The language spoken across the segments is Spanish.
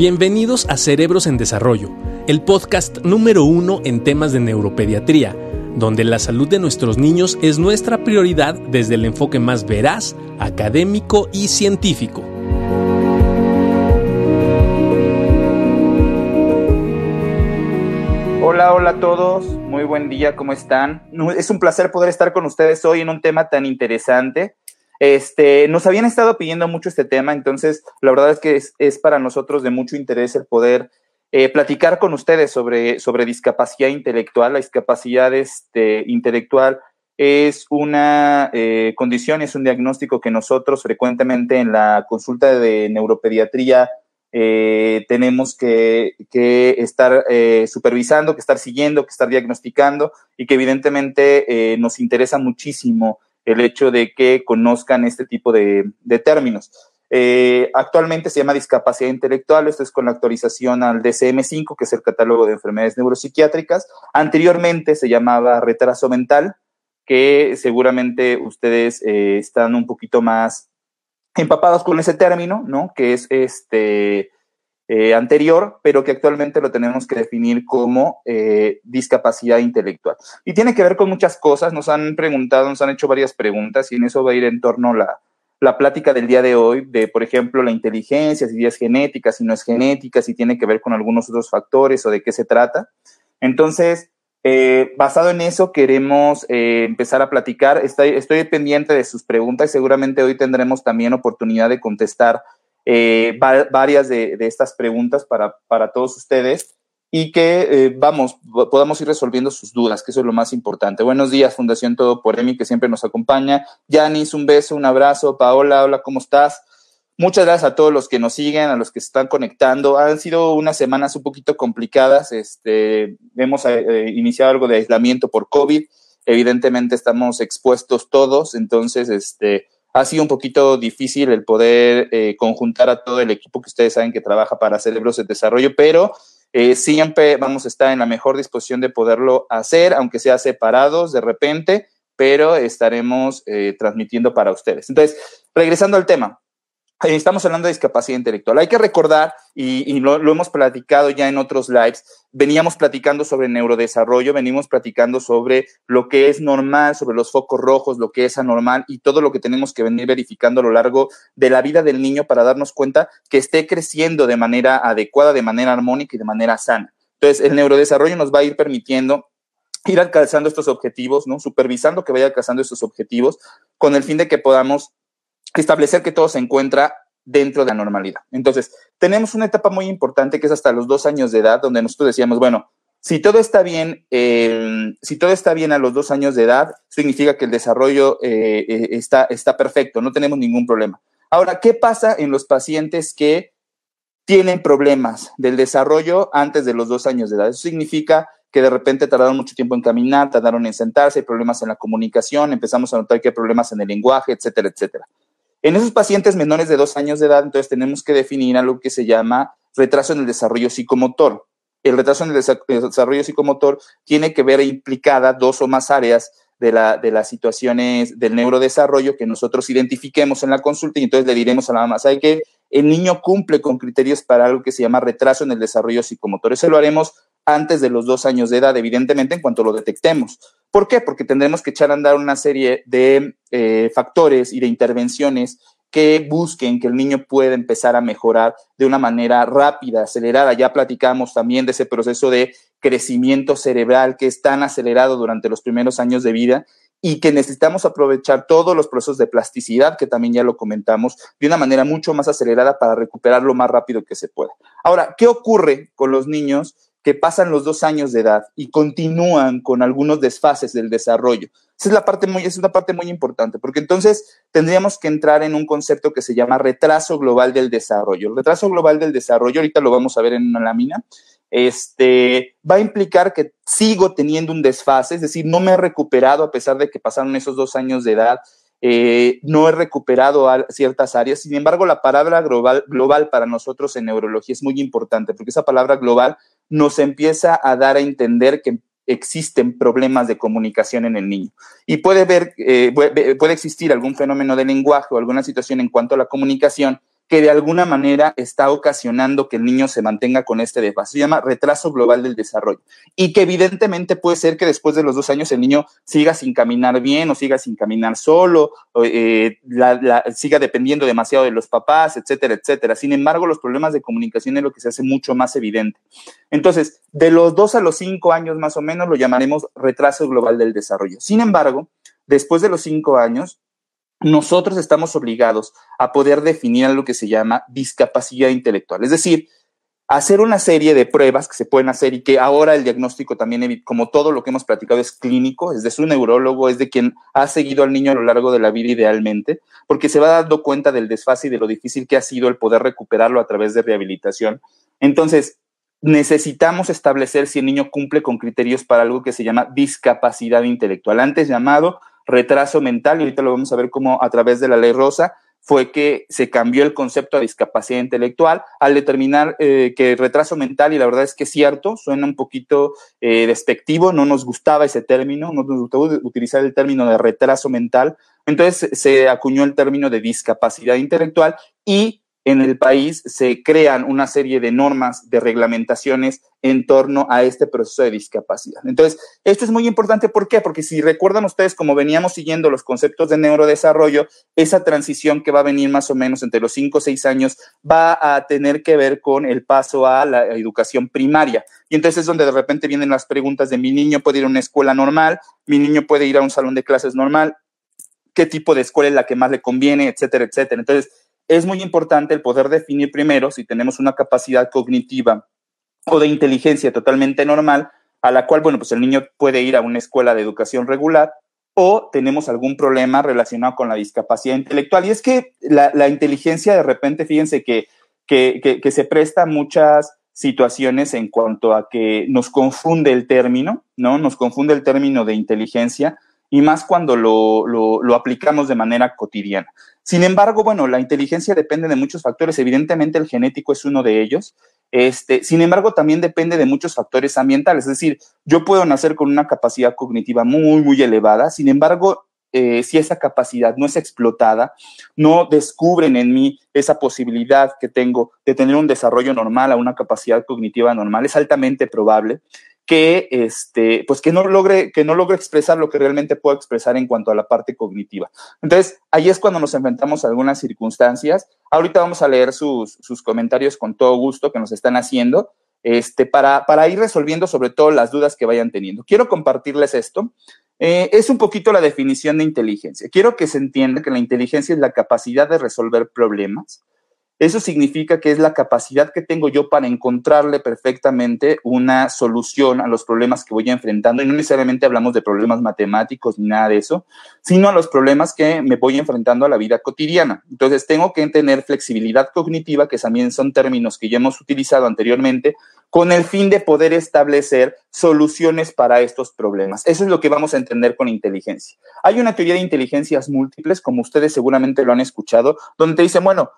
Bienvenidos a Cerebros en Desarrollo, el podcast número uno en temas de neuropediatría, donde la salud de nuestros niños es nuestra prioridad desde el enfoque más veraz, académico y científico. Hola, hola a todos, muy buen día, ¿cómo están? Es un placer poder estar con ustedes hoy en un tema tan interesante este, nos habían estado pidiendo mucho este tema, entonces la verdad es que es, para nosotros de mucho interés el poder eh, platicar con ustedes sobre, sobre discapacidad intelectual. La discapacidad este, intelectual es una eh, condición, es un diagnóstico que nosotros frecuentemente en la consulta de neuropediatría eh, tenemos que, que estar supervisando, que estar siguiendo, que estar diagnosticando y que evidentemente nos interesa muchísimo el hecho de que conozcan este tipo de, términos. Eh, actualmente se llama discapacidad intelectual, esto es con la actualización al DCM5, que es el catálogo de enfermedades neuropsiquiátricas. Anteriormente se llamaba retraso mental, que seguramente ustedes eh, están un poquito más empapados con ese término, ¿no? Que es este eh, anterior, pero que actualmente lo tenemos que definir como eh, discapacidad intelectual. Y tiene que ver con muchas cosas, nos han preguntado, nos han hecho varias preguntas y en eso va a ir en torno la, la plática del día de hoy, de, por ejemplo, la inteligencia, si es genética, si no es genética, si tiene que ver con algunos otros factores o de qué se trata. Entonces, eh, basado en eso, queremos empezar a platicar. Estoy, estoy pendiente de sus preguntas y seguramente hoy tendremos también oportunidad de contestar eh, varias de, estas preguntas para, para, todos ustedes y que, eh, vamos, podamos ir resolviendo sus dudas, que eso es lo más importante. Buenos días, Fundación Todo por Emi, que siempre nos acompaña. Yanis, un beso, un abrazo. Paola, hola, ¿cómo estás? Muchas gracias a todos los que nos siguen, a los que se están conectando. Han sido unas semanas un poquito complicadas. Este, hemos eh, iniciado algo de aislamiento por COVID. Evidentemente estamos expuestos todos, entonces, este, ha sido un poquito difícil el poder eh, conjuntar a todo el equipo que ustedes saben que trabaja para Cerebros de Desarrollo, pero eh, siempre vamos a estar en la mejor disposición de poderlo hacer, aunque sea separados de repente, pero estaremos eh, transmitiendo para ustedes. Entonces, regresando al tema, Estamos hablando de discapacidad intelectual. Hay que recordar, y, lo, hemos platicado ya en otros lives, veníamos platicando sobre neurodesarrollo, venimos platicando sobre lo que es normal, sobre los focos rojos, lo que es anormal y todo lo que tenemos que venir verificando a lo largo de la vida del niño para darnos cuenta que esté creciendo de manera adecuada, de manera armónica y de manera sana. Entonces, el neurodesarrollo nos va a ir permitiendo ir alcanzando estos objetivos, ¿no? Supervisando que vaya alcanzando estos objetivos con el fin de que podamos establecer que todo se encuentra dentro de la normalidad. Entonces, tenemos una etapa muy importante que es hasta los dos años de edad, donde nosotros decíamos, bueno, si todo está bien, eh, si todo está bien a los dos años de edad, significa que el desarrollo eh, eh, está, está perfecto, no tenemos ningún problema. Ahora, ¿qué pasa en los pacientes que tienen problemas del desarrollo antes de los dos años de edad? Eso significa que de repente tardaron mucho tiempo en caminar, tardaron en sentarse, hay problemas en la comunicación, empezamos a notar que hay problemas en el lenguaje, etcétera, etcétera. En esos pacientes menores de dos años de edad, entonces tenemos que definir algo que se llama retraso en el desarrollo psicomotor. El retraso en el desarrollo psicomotor tiene que ver implicada dos o más áreas de, la, de las situaciones del neurodesarrollo que nosotros identifiquemos en la consulta y entonces le diremos a la mamá, ¿sabe que El niño cumple con criterios para algo que se llama retraso en el desarrollo psicomotor. Eso lo haremos antes de los dos años de edad, evidentemente, en cuanto lo detectemos. ¿Por qué? Porque tendremos que echar a andar una serie de eh, factores y de intervenciones que busquen que el niño pueda empezar a mejorar de una manera rápida, acelerada. Ya platicamos también de ese proceso de crecimiento cerebral que es tan acelerado durante los primeros años de vida y que necesitamos aprovechar todos los procesos de plasticidad, que también ya lo comentamos, de una manera mucho más acelerada para recuperar lo más rápido que se pueda. Ahora, ¿qué ocurre con los niños que pasan los dos años de edad y continúan con algunos desfases del desarrollo. Esa es la parte muy, es una parte muy importante, porque entonces tendríamos que entrar en un concepto que se llama retraso global del desarrollo. El retraso global del desarrollo, ahorita lo vamos a ver en una lámina, este, va a implicar que sigo teniendo un desfase, es decir, no me he recuperado a pesar de que pasaron esos dos años de edad, eh, no he recuperado ciertas áreas. Sin embargo, la palabra global, global para nosotros en neurología es muy importante, porque esa palabra global nos empieza a dar a entender que existen problemas de comunicación en el niño. Y puede, ver, eh, puede existir algún fenómeno de lenguaje o alguna situación en cuanto a la comunicación que de alguna manera está ocasionando que el niño se mantenga con este desfase. Se llama retraso global del desarrollo. Y que evidentemente puede ser que después de los dos años el niño siga sin caminar bien o siga sin caminar solo, o, eh, siga dependiendo demasiado de los papás, etcétera, etcétera. Sin embargo, los problemas de comunicación es lo que se hace mucho más evidente. Entonces, de los dos a los cinco años más o menos lo llamaremos retraso global del desarrollo. Sin embargo, después de los cinco años, nosotros estamos obligados a poder definir algo que se llama discapacidad intelectual. Es decir, hacer una serie de pruebas que se pueden hacer y que ahora el diagnóstico también, como todo lo que hemos platicado, es clínico, es de su neurólogo, es de quien ha seguido al niño a lo largo de la vida idealmente, porque se va dando cuenta del desfase y de lo difícil que ha sido el poder recuperarlo a través de rehabilitación. Entonces, necesitamos establecer si el niño cumple con criterios para algo que se llama discapacidad intelectual, antes llamado retraso mental, y ahorita lo vamos a ver cómo a través de la ley rosa fue que se cambió el concepto de discapacidad intelectual al determinar eh, que retraso mental, y la verdad es que es cierto, suena un poquito eh, despectivo, no nos gustaba ese término, no nos gustaba utilizar el término de retraso mental, entonces se acuñó el término de discapacidad intelectual y en el país se crean una serie de normas, de reglamentaciones en torno a este proceso de discapacidad. Entonces, esto es muy importante, ¿por qué? Porque si recuerdan ustedes, como veníamos siguiendo los conceptos de neurodesarrollo, esa transición que va a venir más o menos entre los 5 o 6 años va a tener que ver con el paso a la educación primaria. Y entonces es donde de repente vienen las preguntas de mi niño puede ir a una escuela normal, mi niño puede ir a un salón de clases normal, qué tipo de escuela es la que más le conviene, etcétera, etcétera. Entonces, es muy importante el poder definir primero si tenemos una capacidad cognitiva o de inteligencia totalmente normal, a la cual, bueno, pues el niño puede ir a una escuela de educación regular o tenemos algún problema relacionado con la discapacidad intelectual. Y es que la, inteligencia de repente, fíjense que, que, que, se presta muchas situaciones en cuanto a que nos confunde el término, ¿no? Nos confunde el término de inteligencia y más cuando lo, lo, aplicamos de manera cotidiana. Sin embargo, bueno, la inteligencia depende de muchos factores. Evidentemente, el genético es uno de ellos. Este, sin embargo, también depende de muchos factores ambientales. Es decir, yo puedo nacer con una capacidad cognitiva muy, muy elevada. Sin embargo, eh, si esa capacidad no es explotada, no descubren en mí esa posibilidad que tengo de tener un desarrollo normal a una capacidad cognitiva normal, es altamente probable que, este, pues que no logre, que no logre expresar lo que realmente puedo expresar en cuanto a la parte cognitiva. Entonces, ahí es cuando nos enfrentamos a algunas circunstancias. Ahorita vamos a leer sus, sus comentarios con todo gusto que nos están haciendo, este, para, para ir resolviendo sobre todo las dudas que vayan teniendo. Quiero compartirles esto. Eh, es un poquito la definición de inteligencia. Quiero que se entienda que la inteligencia es la capacidad de resolver problemas, eso significa que es la capacidad que tengo yo para encontrarle perfectamente una solución a los problemas que voy enfrentando. Y no necesariamente hablamos de problemas matemáticos ni nada de eso, sino a los problemas que me voy enfrentando a la vida cotidiana. Entonces, tengo que tener flexibilidad cognitiva, que también son términos que ya hemos utilizado anteriormente, con el fin de poder establecer soluciones para estos problemas. Eso es lo que vamos a entender con inteligencia. Hay una teoría de inteligencias múltiples, como ustedes seguramente lo han escuchado, donde te dicen, bueno,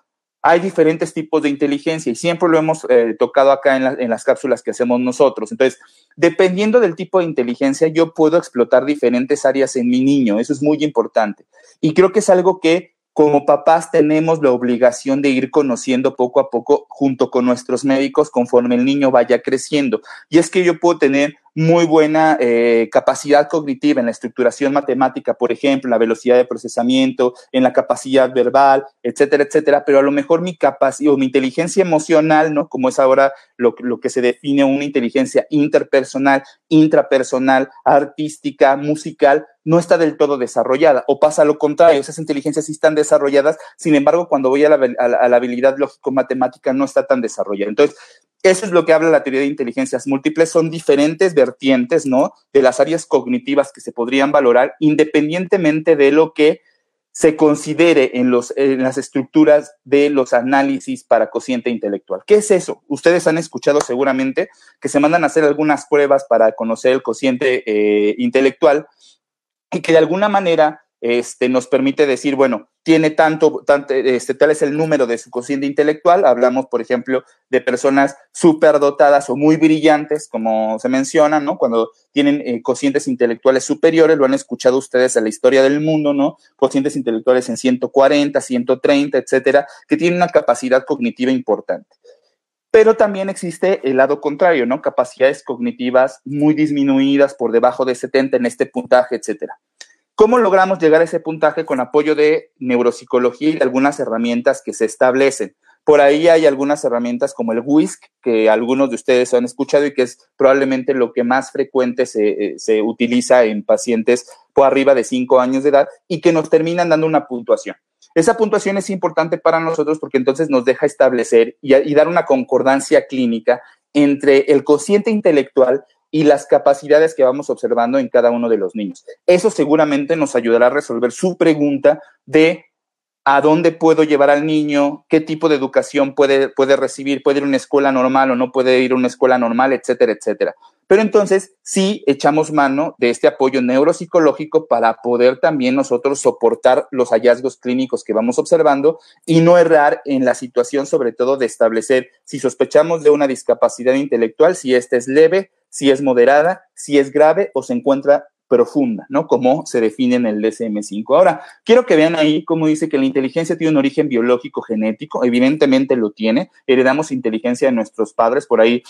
hay diferentes tipos de inteligencia y siempre lo hemos eh, tocado acá en, en, las cápsulas que hacemos nosotros. Entonces, dependiendo del tipo de inteligencia, yo puedo explotar diferentes áreas en mi niño. Eso es muy importante. Y creo que es algo que como papás tenemos la obligación de ir conociendo poco a poco junto con nuestros médicos conforme el niño vaya creciendo. Y es que yo puedo tener muy buena eh, capacidad cognitiva en la estructuración matemática, por ejemplo, en la velocidad de procesamiento, en la capacidad verbal, etcétera, etcétera, pero a lo mejor mi capacidad o mi inteligencia emocional, ¿no? Como es ahora lo, lo que se define una inteligencia interpersonal, intrapersonal, artística, musical, no está del todo desarrollada. O pasa lo contrario, esas inteligencias sí están desarrolladas, sin embargo, cuando voy a la, a la habilidad lógico-matemática no está tan desarrollada. Entonces, eso es lo que habla la teoría de inteligencias múltiples. Son diferentes vertientes, ¿no? De las áreas cognitivas que se podrían valorar independientemente de lo que se considere en, las estructuras de los análisis para cociente intelectual. ¿Qué es eso? Ustedes han escuchado seguramente que se mandan a hacer algunas pruebas para conocer el cociente eh, intelectual y que de alguna manera este, nos permite decir, bueno, tiene tanto, tanto este, tal es el número de su cociente intelectual. Hablamos, por ejemplo, de personas superdotadas o muy brillantes, como se menciona, ¿no? Cuando tienen eh, cocientes intelectuales superiores, lo han escuchado ustedes en la historia del mundo, ¿no? Cocientes intelectuales en 140, 130, etcétera, que tienen una capacidad cognitiva importante. Pero también existe el lado contrario, ¿no? Capacidades cognitivas muy disminuidas por debajo de 70 en este puntaje, etcétera. ¿Cómo logramos llegar a ese puntaje con apoyo de neuropsicología y algunas herramientas que se establecen? Por ahí hay algunas herramientas como el WISC, que algunos de ustedes han escuchado y que es probablemente lo que más frecuente se, eh, utiliza en pacientes por arriba de 5 años de edad y que nos terminan dando una puntuación. Esa puntuación es importante para nosotros porque entonces nos deja establecer y, y dar una concordancia clínica entre el cociente intelectual y las capacidades que vamos observando en cada uno de los niños. Eso seguramente nos ayudará a resolver su pregunta de a dónde puedo llevar al niño, qué tipo de educación puede, puede recibir, puede ir a una escuela normal o no puede ir a una escuela normal, etcétera, etcétera. Pero entonces sí echamos mano de este apoyo neuropsicológico para poder también nosotros soportar los hallazgos clínicos que vamos observando y no errar en la situación, sobre todo de establecer si sospechamos de una discapacidad intelectual, si esta es leve, si es moderada, si es grave o se encuentra profunda, ¿no? Como se define en el DSM-5. Ahora, quiero que vean ahí cómo dice que la inteligencia tiene un origen biológico genético, evidentemente lo tiene, heredamos inteligencia de nuestros padres, por ahí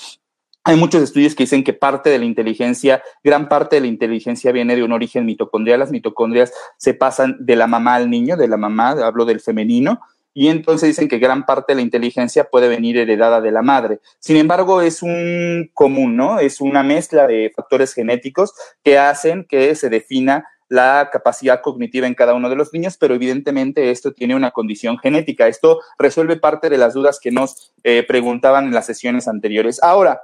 hay muchos estudios que dicen que parte de la inteligencia, gran parte de la inteligencia viene de un origen mitocondrial. Las mitocondrias se pasan de la mamá al niño, de la mamá, hablo del femenino, y entonces dicen que gran parte de la inteligencia puede venir heredada de la madre. Sin embargo, es un común, ¿no? Es una mezcla de factores genéticos que hacen que se defina la capacidad cognitiva en cada uno de los niños, pero evidentemente esto tiene una condición genética. Esto resuelve parte de las dudas que nos eh, preguntaban en las sesiones anteriores. Ahora,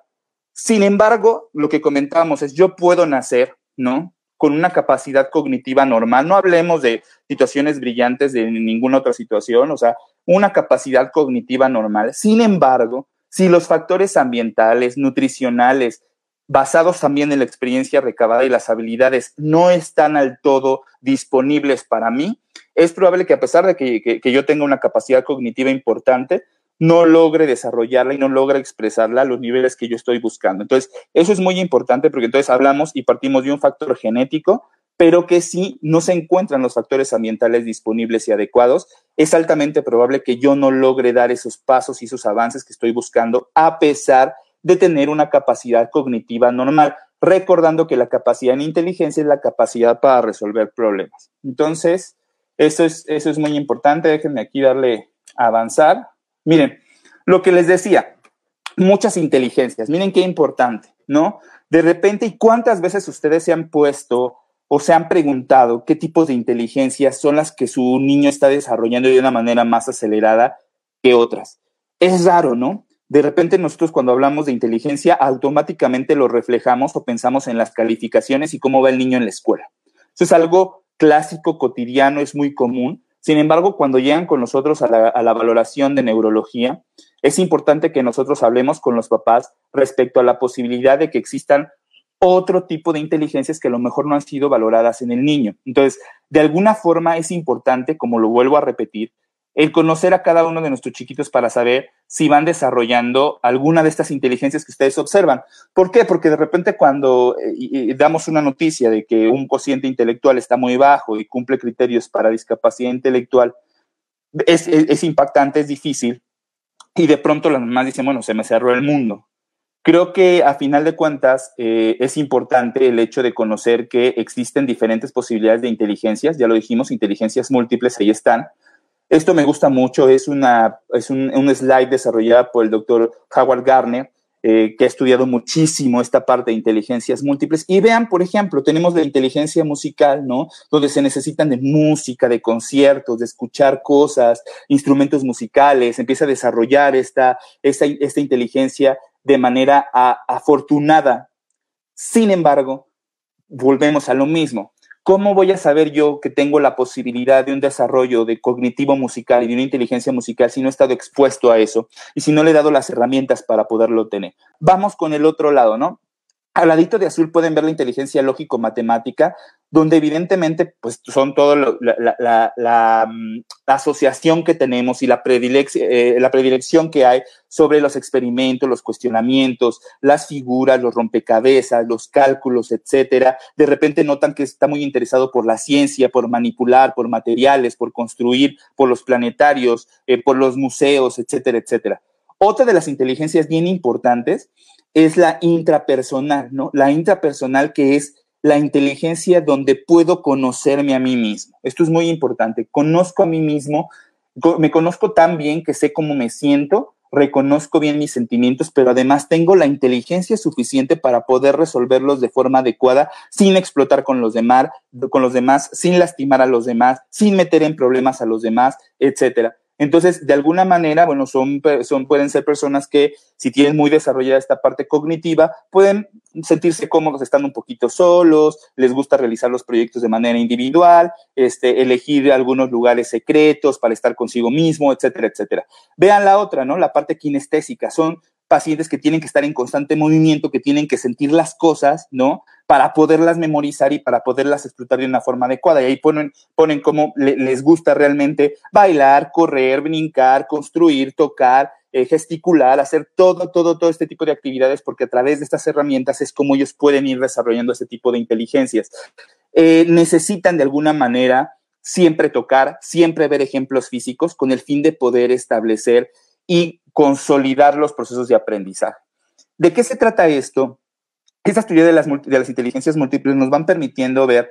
sin embargo, lo que comentábamos es, yo puedo nacer, ¿no? con una capacidad cognitiva normal. No hablemos de situaciones brillantes de ninguna otra situación, o sea, una capacidad cognitiva normal. Sin embargo, si los factores ambientales, nutricionales, basados también en la experiencia recabada y las habilidades no están al todo disponibles para mí, es probable que a pesar de que, que yo tenga una capacidad cognitiva importante, no logre desarrollarla y no logre expresarla a los niveles que yo estoy buscando. Entonces, eso es muy importante porque entonces hablamos y partimos de un factor genético, pero que si no se encuentran los factores ambientales disponibles y adecuados, es altamente probable que yo no logre dar esos pasos y esos avances que estoy buscando a pesar de tener una capacidad cognitiva normal, recordando que la capacidad en inteligencia es la capacidad para resolver problemas. Entonces, eso es, eso es muy importante. Déjenme aquí darle avanzar. Miren, lo que les decía, muchas inteligencias, miren qué importante, ¿no? De repente, ¿y cuántas veces ustedes se han puesto o se han preguntado qué tipos de inteligencias son las que su niño está desarrollando de una manera más acelerada que otras? Es raro, ¿no? De repente nosotros cuando hablamos de inteligencia automáticamente lo reflejamos o pensamos en las calificaciones y cómo va el niño en la escuela. Eso es algo clásico, cotidiano, es muy común, sin embargo, cuando llegan con nosotros a la, valoración de neurología, es importante que nosotros hablemos con los papás respecto a la posibilidad de que existan otro tipo de inteligencias que a lo mejor no han sido valoradas en el niño. Entonces, de alguna forma es importante, como lo vuelvo a repetir, el conocer a cada uno de nuestros chiquitos para saber si van desarrollando alguna de estas inteligencias que ustedes observan. ¿Por qué? Porque de repente cuando eh, damos una noticia de que un cociente intelectual está muy bajo y cumple criterios para discapacidad intelectual, es, impactante, es difícil, y de pronto las mamás dicen, bueno, se me cerró el mundo. Creo que a final de cuentas eh, es importante el hecho de conocer que existen diferentes posibilidades de inteligencias, ya lo dijimos, inteligencias múltiples, ahí están, esto me gusta mucho, es, una, es un, slide desarrollado por el doctor Howard Garner, eh, que ha estudiado muchísimo esta parte de inteligencias múltiples. Y vean, por ejemplo, tenemos la inteligencia musical, ¿no? Donde se necesitan de música, de conciertos, de escuchar cosas, instrumentos musicales, empieza a desarrollar esta, esta, esta inteligencia de manera afortunada. Sin embargo, volvemos a lo mismo. ¿Cómo voy a saber yo que tengo la posibilidad de un desarrollo de cognitivo musical y de una inteligencia musical si no he estado expuesto a eso y si no le he dado las herramientas para poderlo tener? Vamos con el otro lado, ¿no? Al ladito de azul pueden ver la inteligencia lógico-matemática, donde evidentemente pues son todo la, mm, asociación que tenemos y la, eh, la predilección que hay sobre los experimentos, los cuestionamientos, las figuras, los rompecabezas, los cálculos, etcétera. De repente notan que está muy interesado por la ciencia, por manipular, por materiales, por construir, por los planetarios, eh, por los museos, etcétera, etcétera. Otra de las inteligencias bien importantes es la intrapersonal, ¿no? La intrapersonal que es la inteligencia donde puedo conocerme a mí mismo. Esto es muy importante. Conozco a mí mismo, me conozco tan bien que sé cómo me siento, reconozco bien mis sentimientos, pero además tengo la inteligencia suficiente para poder resolverlos de forma adecuada sin explotar con los demás, con los demás, sin lastimar a los demás, sin meter en problemas a los demás, etcétera. Entonces, de alguna manera, bueno, son, son, pueden ser personas que, si tienen muy desarrollada esta parte cognitiva, pueden sentirse cómodos estando un poquito solos, les gusta realizar los proyectos de manera individual, este, elegir algunos lugares secretos para estar consigo mismo, etcétera, etcétera. Vean la otra, ¿no? La parte kinestésica. Son pacientes que tienen que estar en constante movimiento, que tienen que sentir las cosas, ¿no? Para poderlas memorizar y para poderlas explotar de una forma adecuada. Y ahí ponen, ponen cómo les gusta realmente bailar, correr, brincar, construir, tocar, eh, gesticular, hacer todo, todo, todo este tipo de actividades, porque a través de estas herramientas es como ellos pueden ir desarrollando ese tipo de inteligencias. Eh, necesitan de alguna manera siempre tocar, siempre ver ejemplos físicos con el fin de poder establecer y consolidar los procesos de aprendizaje. ¿De qué se trata esto? Esta teoría de las, de las inteligencias múltiples nos van permitiendo ver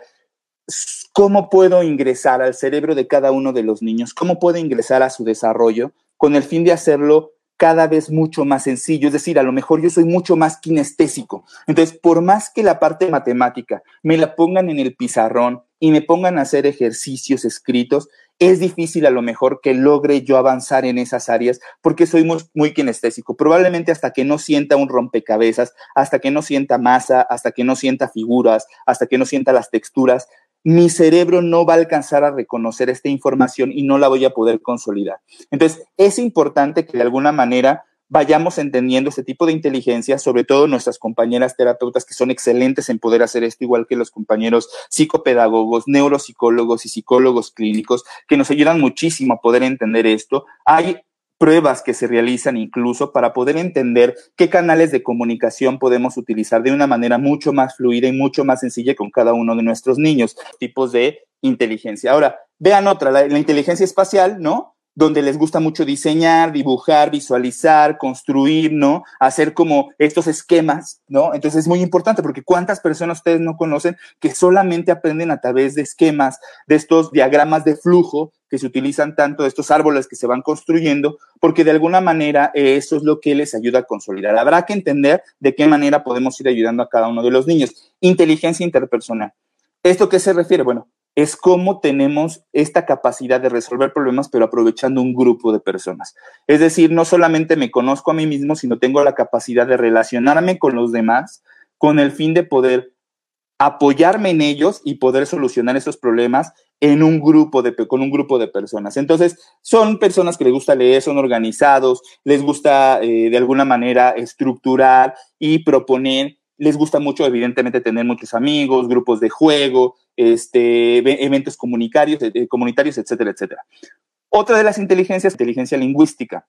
cómo puedo ingresar al cerebro de cada uno de los niños, cómo puedo ingresar a su desarrollo con el fin de hacerlo cada vez mucho más sencillo. Es decir, a lo mejor yo soy mucho más kinestésico. Entonces, por más que la parte matemática me la pongan en el pizarrón y me pongan a hacer ejercicios escritos, es difícil a lo mejor que logre yo avanzar en esas áreas porque soy muy, kinestésico. Probablemente hasta que no sienta un rompecabezas, hasta que no sienta masa, hasta que no sienta figuras, hasta que no sienta las texturas, mi cerebro no va a alcanzar a reconocer esta información y no la voy a poder consolidar. Entonces, es importante que de alguna manera vayamos entendiendo este tipo de inteligencia, sobre todo nuestras compañeras terapeutas que son excelentes en poder hacer esto, igual que los compañeros psicopedagogos, neuropsicólogos y psicólogos clínicos, que nos ayudan muchísimo a poder entender esto. Hay pruebas que se realizan incluso para poder entender qué canales de comunicación podemos utilizar de una manera mucho más fluida y mucho más sencilla con cada uno de nuestros niños, tipos de inteligencia. Ahora, vean otra, la, la inteligencia espacial, ¿no? Donde les gusta mucho diseñar, dibujar, visualizar, construir, ¿no? Hacer como estos esquemas, ¿no? Entonces es muy importante porque cuántas personas ustedes no conocen que solamente aprenden a través de esquemas, de estos diagramas de flujo que se utilizan tanto, de estos árboles que se van construyendo, porque de alguna manera eso es lo que les ayuda a consolidar. Habrá que entender de qué manera podemos ir ayudando a cada uno de los niños. Inteligencia interpersonal. ¿Esto qué se refiere? Bueno, es cómo tenemos esta capacidad de resolver problemas, pero aprovechando un grupo de personas. Es decir, no solamente me conozco a mí mismo, sino tengo la capacidad de relacionarme con los demás con el fin de poder apoyarme en ellos y poder solucionar esos problemas en un grupo de, con un grupo de personas. Entonces, son personas que les gusta leer, son organizados, les gusta eh, de alguna manera estructurar y proponer les gusta mucho, evidentemente, tener muchos amigos, grupos de juego, este, eventos comunitarios, eh, comunitarios, etcétera, etcétera. Otra de las inteligencias, inteligencia lingüística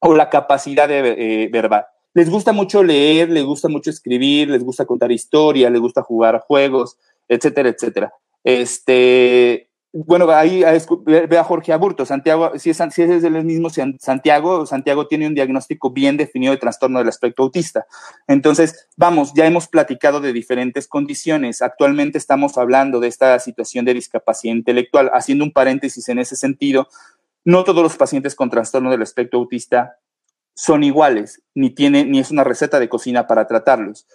o la capacidad de eh, verbal. Les gusta mucho leer, les gusta mucho escribir, les gusta contar historias, les gusta jugar juegos, etcétera, etcétera. Este, bueno, ahí ve a Jorge Aburto, Santiago, si es, si es el mismo Santiago, Santiago tiene un diagnóstico bien definido de trastorno del aspecto autista. Entonces, vamos, ya hemos platicado de diferentes condiciones. Actualmente estamos hablando de esta situación de discapacidad intelectual. Haciendo un paréntesis en ese sentido, no todos los pacientes con trastorno del aspecto autista son iguales, ni tiene, ni es una receta de cocina para tratarlos.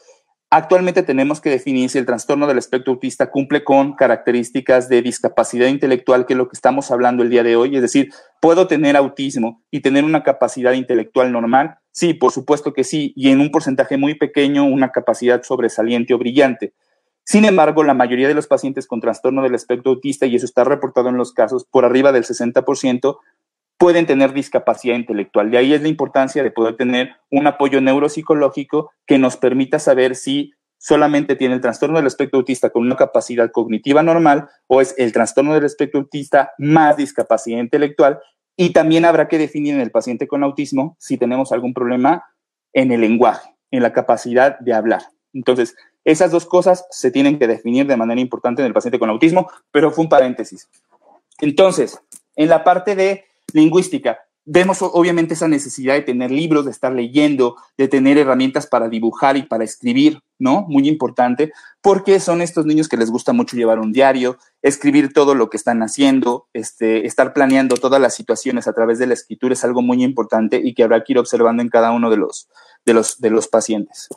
Actualmente tenemos que definir si el trastorno del espectro autista cumple con características de discapacidad intelectual, que es lo que estamos hablando el día de hoy. Es decir, ¿puedo tener autismo y tener una capacidad intelectual normal? Sí, por supuesto que sí, y en un porcentaje muy pequeño una capacidad sobresaliente o brillante. Sin embargo, la mayoría de los pacientes con trastorno del espectro autista, y eso está reportado en los casos, por arriba del 60%, pueden tener discapacidad intelectual. De ahí es la importancia de poder tener un apoyo neuropsicológico que nos permita saber si solamente tiene el trastorno del espectro autista con una capacidad cognitiva normal o es el trastorno del espectro autista más discapacidad intelectual. Y también habrá que definir en el paciente con autismo si tenemos algún problema en el lenguaje, en la capacidad de hablar. Entonces, esas dos cosas se tienen que definir de manera importante en el paciente con autismo, pero fue un paréntesis. Entonces, en la parte de lingüística, vemos obviamente esa necesidad de tener libros, de estar leyendo, de tener herramientas para dibujar y para escribir, ¿no? Muy importante, porque son estos niños que les gusta mucho llevar un diario, escribir todo lo que están haciendo, este, estar planeando todas las situaciones a través de la escritura es algo muy importante y que habrá que ir observando en cada uno de los, de los, de los pacientes.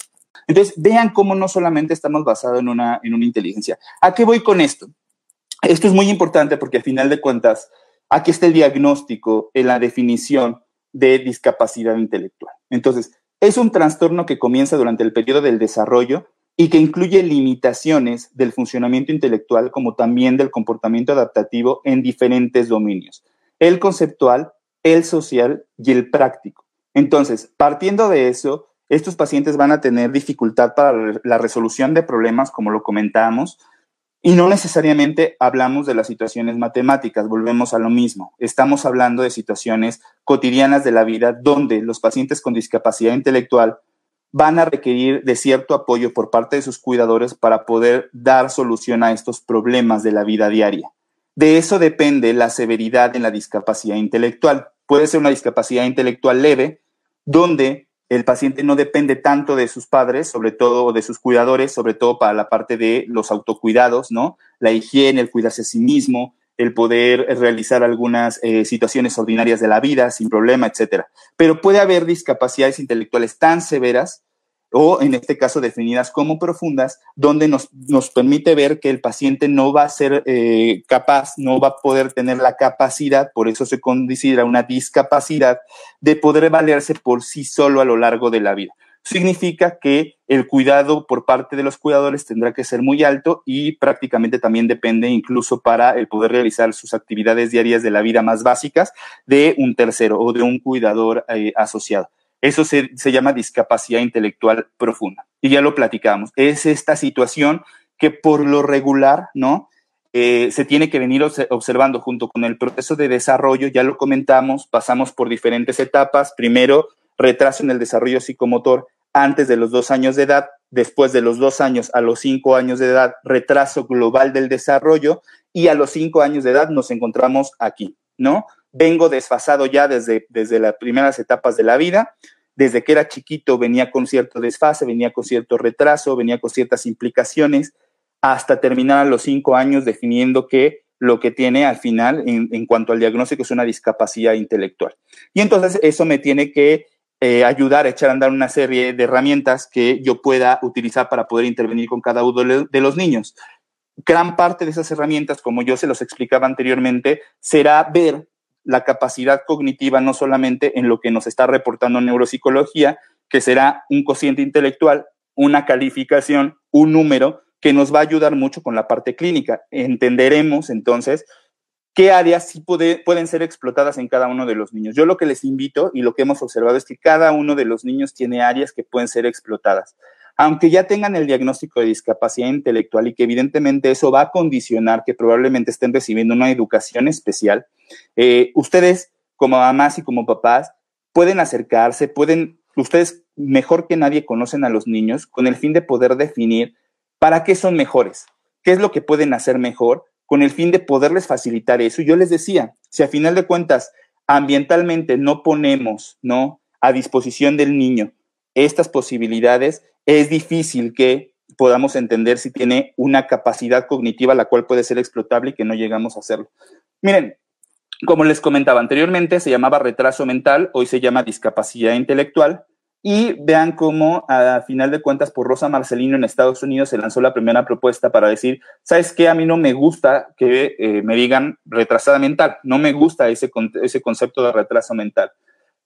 Entonces, vean cómo no solamente estamos basados en una, en una inteligencia. ¿A qué voy con esto? Esto es muy importante porque al final de cuentas, aquí está el diagnóstico en la definición de discapacidad intelectual. Entonces, es un trastorno que comienza durante el periodo del desarrollo y que incluye limitaciones del funcionamiento intelectual como también del comportamiento adaptativo en diferentes dominios, el conceptual, el social y el práctico. Entonces, partiendo de eso, estos pacientes van a tener dificultad para la resolución de problemas, como lo comentábamos, y no necesariamente hablamos de las situaciones matemáticas, volvemos a lo mismo. Estamos hablando de situaciones cotidianas de la vida donde los pacientes con discapacidad intelectual van a requerir de cierto apoyo por parte de sus cuidadores para poder dar solución a estos problemas de la vida diaria. De eso depende la severidad en la discapacidad intelectual. Puede ser una discapacidad intelectual leve, donde el paciente no depende tanto de sus padres, sobre todo de sus cuidadores, sobre todo para la parte de los autocuidados, ¿no? La higiene, el cuidarse a sí mismo, el poder realizar algunas eh, situaciones ordinarias de la vida sin problema, etcétera. Pero puede haber discapacidades intelectuales tan severas o en este caso definidas como profundas, donde nos, nos permite ver que el paciente no va a ser eh, capaz, no va a poder tener la capacidad, por eso se considera una discapacidad, de poder valerse por sí solo a lo largo de la vida. Significa que el cuidado por parte de los cuidadores tendrá que ser muy alto y prácticamente también depende incluso para el poder realizar sus actividades diarias de la vida más básicas de un tercero o de un cuidador eh, asociado. Eso se, llama discapacidad intelectual profunda. Y ya lo platicamos. Es esta situación que por lo regular, ¿no? Eh, se tiene que venir observando junto con el proceso de desarrollo, ya lo comentamos, pasamos por diferentes etapas. Primero, retraso en el desarrollo psicomotor antes de los dos años de edad, después de los dos años a los cinco años de edad, retraso global del desarrollo y a los cinco años de edad nos encontramos aquí, ¿no? Vengo desfasado ya desde, desde las primeras etapas de la vida. Desde que era chiquito venía con cierto desfase, venía con cierto retraso, venía con ciertas implicaciones, hasta terminar a los cinco años definiendo que lo que tiene al final en, cuanto al diagnóstico es una discapacidad intelectual. Y entonces eso me tiene que eh, ayudar a echar a andar una serie de herramientas que yo pueda utilizar para poder intervenir con cada uno de los niños. Gran parte de esas herramientas, como yo se los explicaba anteriormente, será ver la capacidad cognitiva no solamente en lo que nos está reportando neuropsicología, que será un cociente intelectual, una calificación, un número que nos va a ayudar mucho con la parte clínica. Entenderemos entonces qué áreas sí pueden ser explotadas en cada uno de los niños. Yo lo que les invito y lo que hemos observado es que cada uno de los niños tiene áreas que pueden ser explotadas aunque ya tengan el diagnóstico de discapacidad intelectual y que evidentemente eso va a condicionar que probablemente estén recibiendo una educación especial, eh, ustedes como mamás y como papás pueden acercarse, pueden, ustedes mejor que nadie conocen a los niños con el fin de poder definir para qué son mejores, qué es lo que pueden hacer mejor, con el fin de poderles facilitar eso. Yo les decía, si a final de cuentas ambientalmente no ponemos, ¿no? a disposición del niño estas posibilidades, es difícil que podamos entender si tiene una capacidad cognitiva la cual puede ser explotable y que no llegamos a hacerlo. Miren, como les comentaba anteriormente, se llamaba retraso mental, hoy se llama discapacidad intelectual. Y vean cómo, a final de cuentas, por Rosa Marcelino en Estados Unidos se lanzó la primera propuesta para decir, ¿sabes qué? A mí no me gusta que eh, me digan retrasada mental, no me gusta ese, ese concepto de retraso mental.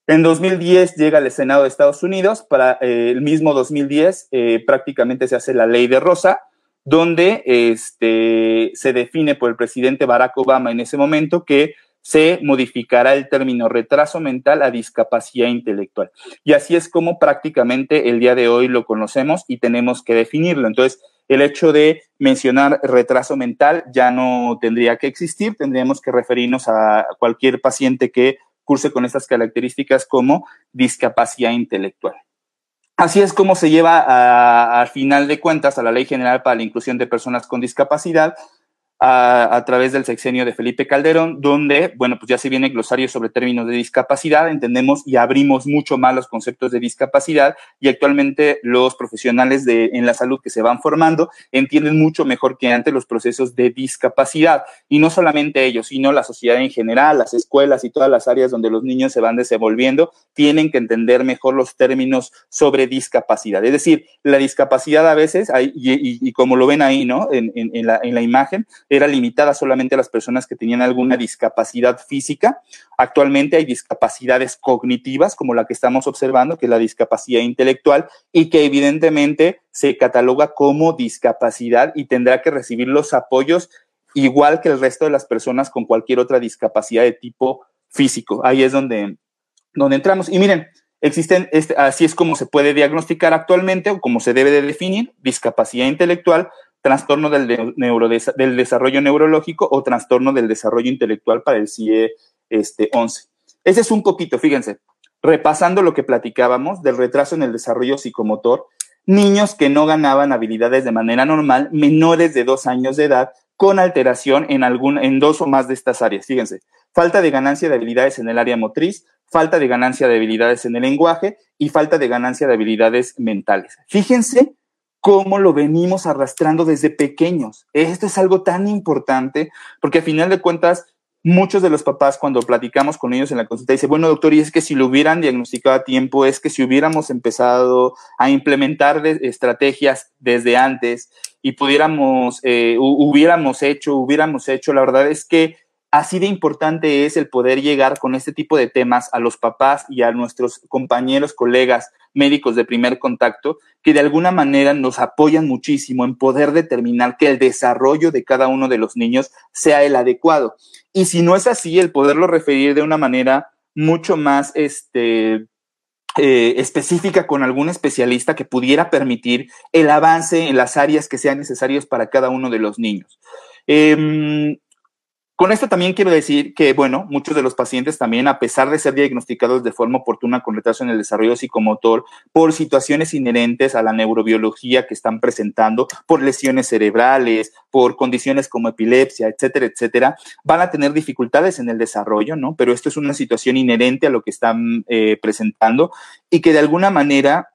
En 2010 llega al Senado de Estados Unidos, para eh, el mismo 2010 eh, prácticamente se hace la ley de Rosa, donde este, se define por el presidente Barack Obama en ese momento que se modificará el término retraso mental a discapacidad intelectual. Y así es como prácticamente el día de hoy lo conocemos y tenemos que definirlo. Entonces, el hecho de mencionar retraso mental ya no tendría que existir, tendríamos que referirnos a cualquier paciente que curse con estas características como discapacidad intelectual. Así es como se lleva al final de cuentas a la Ley General para la Inclusión de Personas con Discapacidad, a, través del sexenio de Felipe Calderón, donde, bueno, pues ya se viene glosario sobre términos de discapacidad, entendemos y abrimos mucho más los conceptos de discapacidad y actualmente los profesionales de, en la salud que se van formando entienden mucho mejor que antes los procesos de discapacidad y no solamente ellos, sino la sociedad en general, las escuelas y todas las áreas donde los niños se van desenvolviendo tienen que entender mejor los términos sobre discapacidad. Es decir, la discapacidad a veces, y, como lo ven ahí, ¿no? En, la, en la imagen, era limitada solamente a las personas que tenían alguna discapacidad física. Actualmente hay discapacidades cognitivas, como la que estamos observando, que es la discapacidad intelectual, y que evidentemente se cataloga como discapacidad y tendrá que recibir los apoyos igual que el resto de las personas con cualquier otra discapacidad de tipo físico. Ahí es donde, donde entramos. Y miren, existen, este, así es como se puede diagnosticar actualmente o como se debe de definir discapacidad intelectual trastorno del, desarrollo neurológico o trastorno del desarrollo intelectual para el CIE este, 11. Ese es un poquito, fíjense, repasando lo que platicábamos del retraso en el desarrollo psicomotor, niños que no ganaban habilidades de manera normal, menores de dos años de edad, con alteración en, algún, en dos o más de estas áreas. Fíjense, falta de ganancia de habilidades en el área motriz, falta de ganancia de habilidades en el lenguaje y falta de ganancia de habilidades mentales. Fíjense cómo lo venimos arrastrando desde pequeños. Esto es algo tan importante porque a final de cuentas, muchos de los papás cuando platicamos con ellos en la consulta dicen, bueno, doctor, y es que si lo hubieran diagnosticado a tiempo, es que si hubiéramos empezado a implementar estrategias desde antes y pudiéramos, eh, hubiéramos hecho, hubiéramos hecho, la verdad es que Así de importante es el poder llegar con este tipo de temas a los papás y a nuestros compañeros, colegas médicos de primer contacto, que de alguna manera nos apoyan muchísimo en poder determinar que el desarrollo de cada uno de los niños sea el adecuado. Y si no es así, el poderlo referir de una manera mucho más este, eh, específica con algún especialista que pudiera permitir el avance en las áreas que sean necesarias para cada uno de los niños. Em, con esto también quiero decir que, bueno, muchos de los pacientes también, a pesar de ser diagnosticados de forma oportuna con retraso en el desarrollo psicomotor, por situaciones inherentes a la neurobiología que están presentando, por lesiones cerebrales, por condiciones como epilepsia, etcétera, etcétera, van a tener dificultades en el desarrollo, ¿no? Pero esto es una situación inherente a lo que están eh, presentando y que de alguna manera,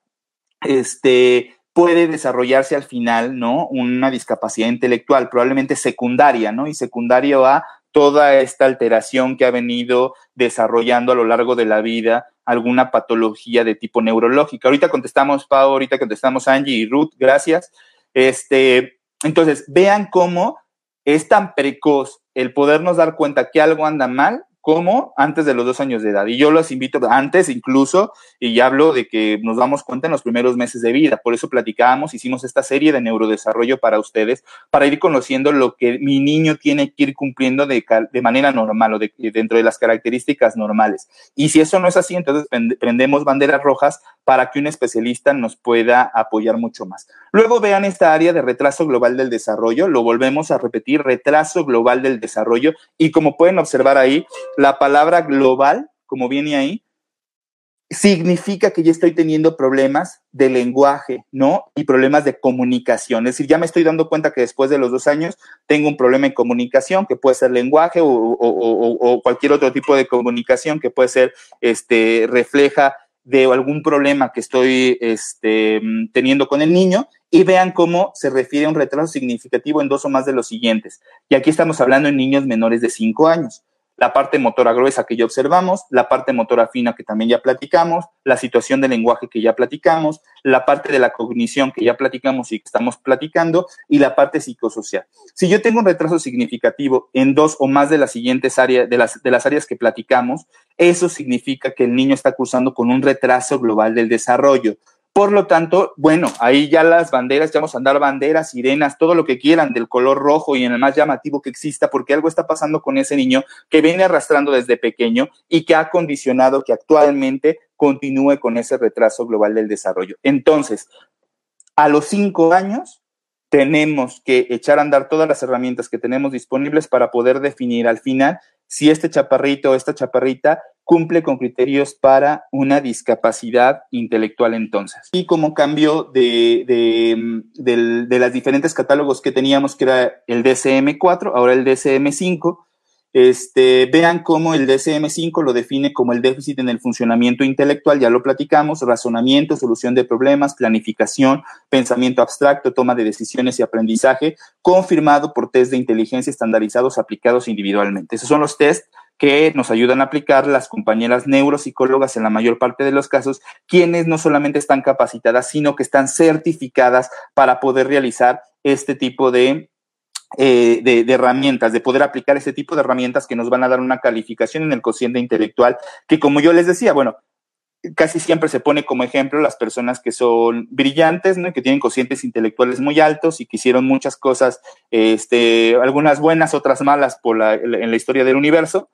este, puede desarrollarse al final, ¿no? Una discapacidad intelectual, probablemente secundaria, ¿no? Y secundario a toda esta alteración que ha venido desarrollando a lo largo de la vida alguna patología de tipo neurológico. Ahorita contestamos, Pau, ahorita contestamos Angie y Ruth, gracias. Este, entonces, vean cómo es tan precoz el podernos dar cuenta que algo anda mal como antes de los dos años de edad. Y yo los invito antes incluso, y ya hablo de que nos damos cuenta en los primeros meses de vida. Por eso platicábamos, hicimos esta serie de neurodesarrollo para ustedes, para ir conociendo lo que mi niño tiene que ir cumpliendo de, de manera normal o de, dentro de las características normales. Y si eso no es así, entonces prendemos banderas rojas para que un especialista nos pueda apoyar mucho más. Luego vean esta área de retraso global del desarrollo, lo volvemos a repetir, retraso global del desarrollo, y como pueden observar ahí, la palabra global, como viene ahí, significa que ya estoy teniendo problemas de lenguaje, ¿no? Y problemas de comunicación. Es decir, ya me estoy dando cuenta que después de los dos años tengo un problema en comunicación, que puede ser lenguaje o, cualquier otro tipo de comunicación que puede ser, este, refleja de algún problema que estoy este, teniendo con el niño y vean cómo se refiere a un retraso significativo en dos o más de los siguientes. Y aquí estamos hablando en niños menores de cinco años la parte motora gruesa que ya observamos, la parte motora fina que también ya platicamos, la situación del lenguaje que ya platicamos, la parte de la cognición que ya platicamos y que estamos platicando, y la parte psicosocial. Si yo tengo un retraso significativo en dos o más de las siguientes áreas, de las, de las áreas que platicamos, eso significa que el niño está cursando con un retraso global del desarrollo. Por lo tanto, bueno, ahí ya las banderas, ya vamos a andar banderas, sirenas, todo lo que quieran del color rojo y en el más llamativo que exista, porque algo está pasando con ese niño que viene arrastrando desde pequeño y que ha condicionado que actualmente continúe con ese retraso global del desarrollo. Entonces, a los cinco años, tenemos que echar a andar todas las herramientas que tenemos disponibles para poder definir al final si este chaparrito o esta chaparrita cumple con criterios para una discapacidad intelectual entonces. Y como cambio de, de, de, de las diferentes catálogos que teníamos, que era el DCM4, ahora el DCM5, este, vean cómo el DSM-5 lo define como el déficit en el funcionamiento intelectual, ya lo platicamos, razonamiento, solución de problemas, planificación, pensamiento abstracto, toma de decisiones y aprendizaje, confirmado por test de inteligencia estandarizados aplicados individualmente. Esos son los test que nos ayudan a aplicar las compañeras neuropsicólogas en la mayor parte de los casos, quienes no solamente están capacitadas, sino que están certificadas para poder realizar este tipo de eh, de, herramientas, de poder aplicar ese tipo de herramientas que nos van a dar una calificación en el cociente intelectual, que como yo les decía, bueno, casi siempre se pone como ejemplo las personas que son brillantes, ¿no? que tienen cocientes intelectuales muy altos y que hicieron muchas cosas, este, algunas buenas, otras malas por la, en la historia del universo,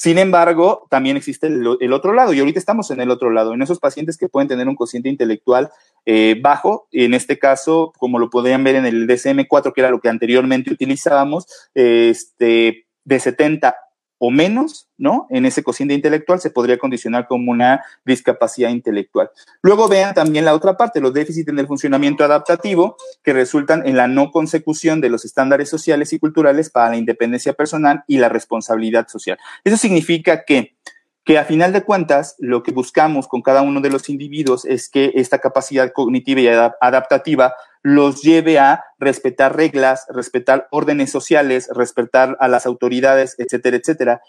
sin embargo, también existe el, otro lado y ahorita estamos en el otro lado, en esos pacientes que pueden tener un cociente intelectual eh, bajo, en este caso, como lo podían ver en el DSM-4, que era lo que anteriormente utilizábamos, este, de 70 o menos, ¿no? En ese cociente intelectual se podría condicionar como una discapacidad intelectual. Luego vean también la otra parte, los déficits en el funcionamiento adaptativo que resultan en la no consecución de los estándares sociales y culturales para la independencia personal y la responsabilidad social. Eso significa que que a final de cuentas lo que buscamos con cada uno de los individuos es que esta capacidad cognitiva y adaptativa los lleve a respetar reglas, respetar órdenes sociales, respetar a las autoridades, etcétera, etcétera.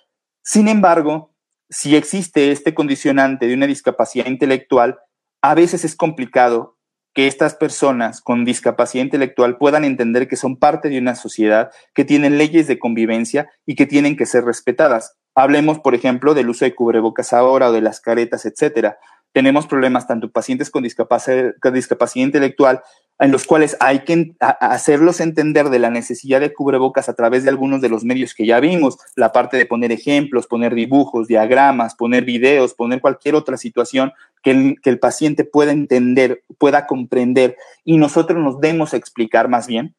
Sin embargo, si existe este condicionante de una discapacidad intelectual, a veces es complicado que estas personas con discapacidad intelectual puedan entender que son parte de una sociedad, que tienen leyes de convivencia y que tienen que ser respetadas. Hablemos, por ejemplo, del uso de cubrebocas ahora o de las caretas, etcétera. Tenemos problemas tanto pacientes con discapacidad, discapacidad intelectual en los cuales hay que hacerlos entender de la necesidad de cubrebocas a través de algunos de los medios que ya vimos, la parte de poner ejemplos, poner dibujos, diagramas, poner videos, poner cualquier otra situación que el, paciente pueda entender, pueda comprender y nosotros nos demos a explicar más bien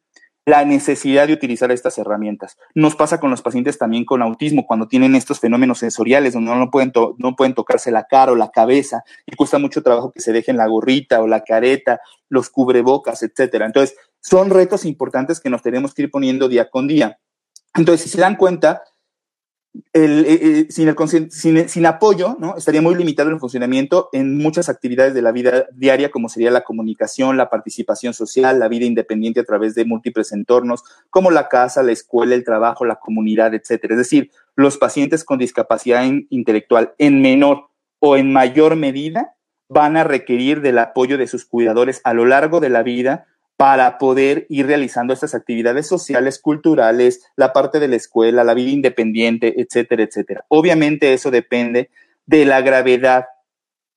la necesidad de utilizar estas herramientas. Nos pasa con los pacientes también con autismo, cuando tienen estos fenómenos sensoriales, donde no pueden, no pueden tocarse la cara o la cabeza, y cuesta mucho trabajo que se dejen la gorrita o la careta, los cubrebocas, etcétera. Entonces, son retos importantes que nos tenemos que ir poniendo día con día. Entonces, si se dan cuenta, el, eh, eh, sin, el, sin, sin, apoyo, ¿no? Estaría muy limitado el funcionamiento en muchas actividades de la vida diaria, como sería la comunicación, la participación social, la vida independiente a través de múltiples entornos, como la casa, la escuela, el trabajo, la comunidad, etcétera. Es decir, los pacientes con discapacidad intelectual en menor o en mayor medida van a requerir del apoyo de sus cuidadores a lo largo de la vida para poder ir realizando estas actividades sociales, culturales, la parte de la escuela, la vida independiente, etcétera, etcétera. Obviamente eso depende de la gravedad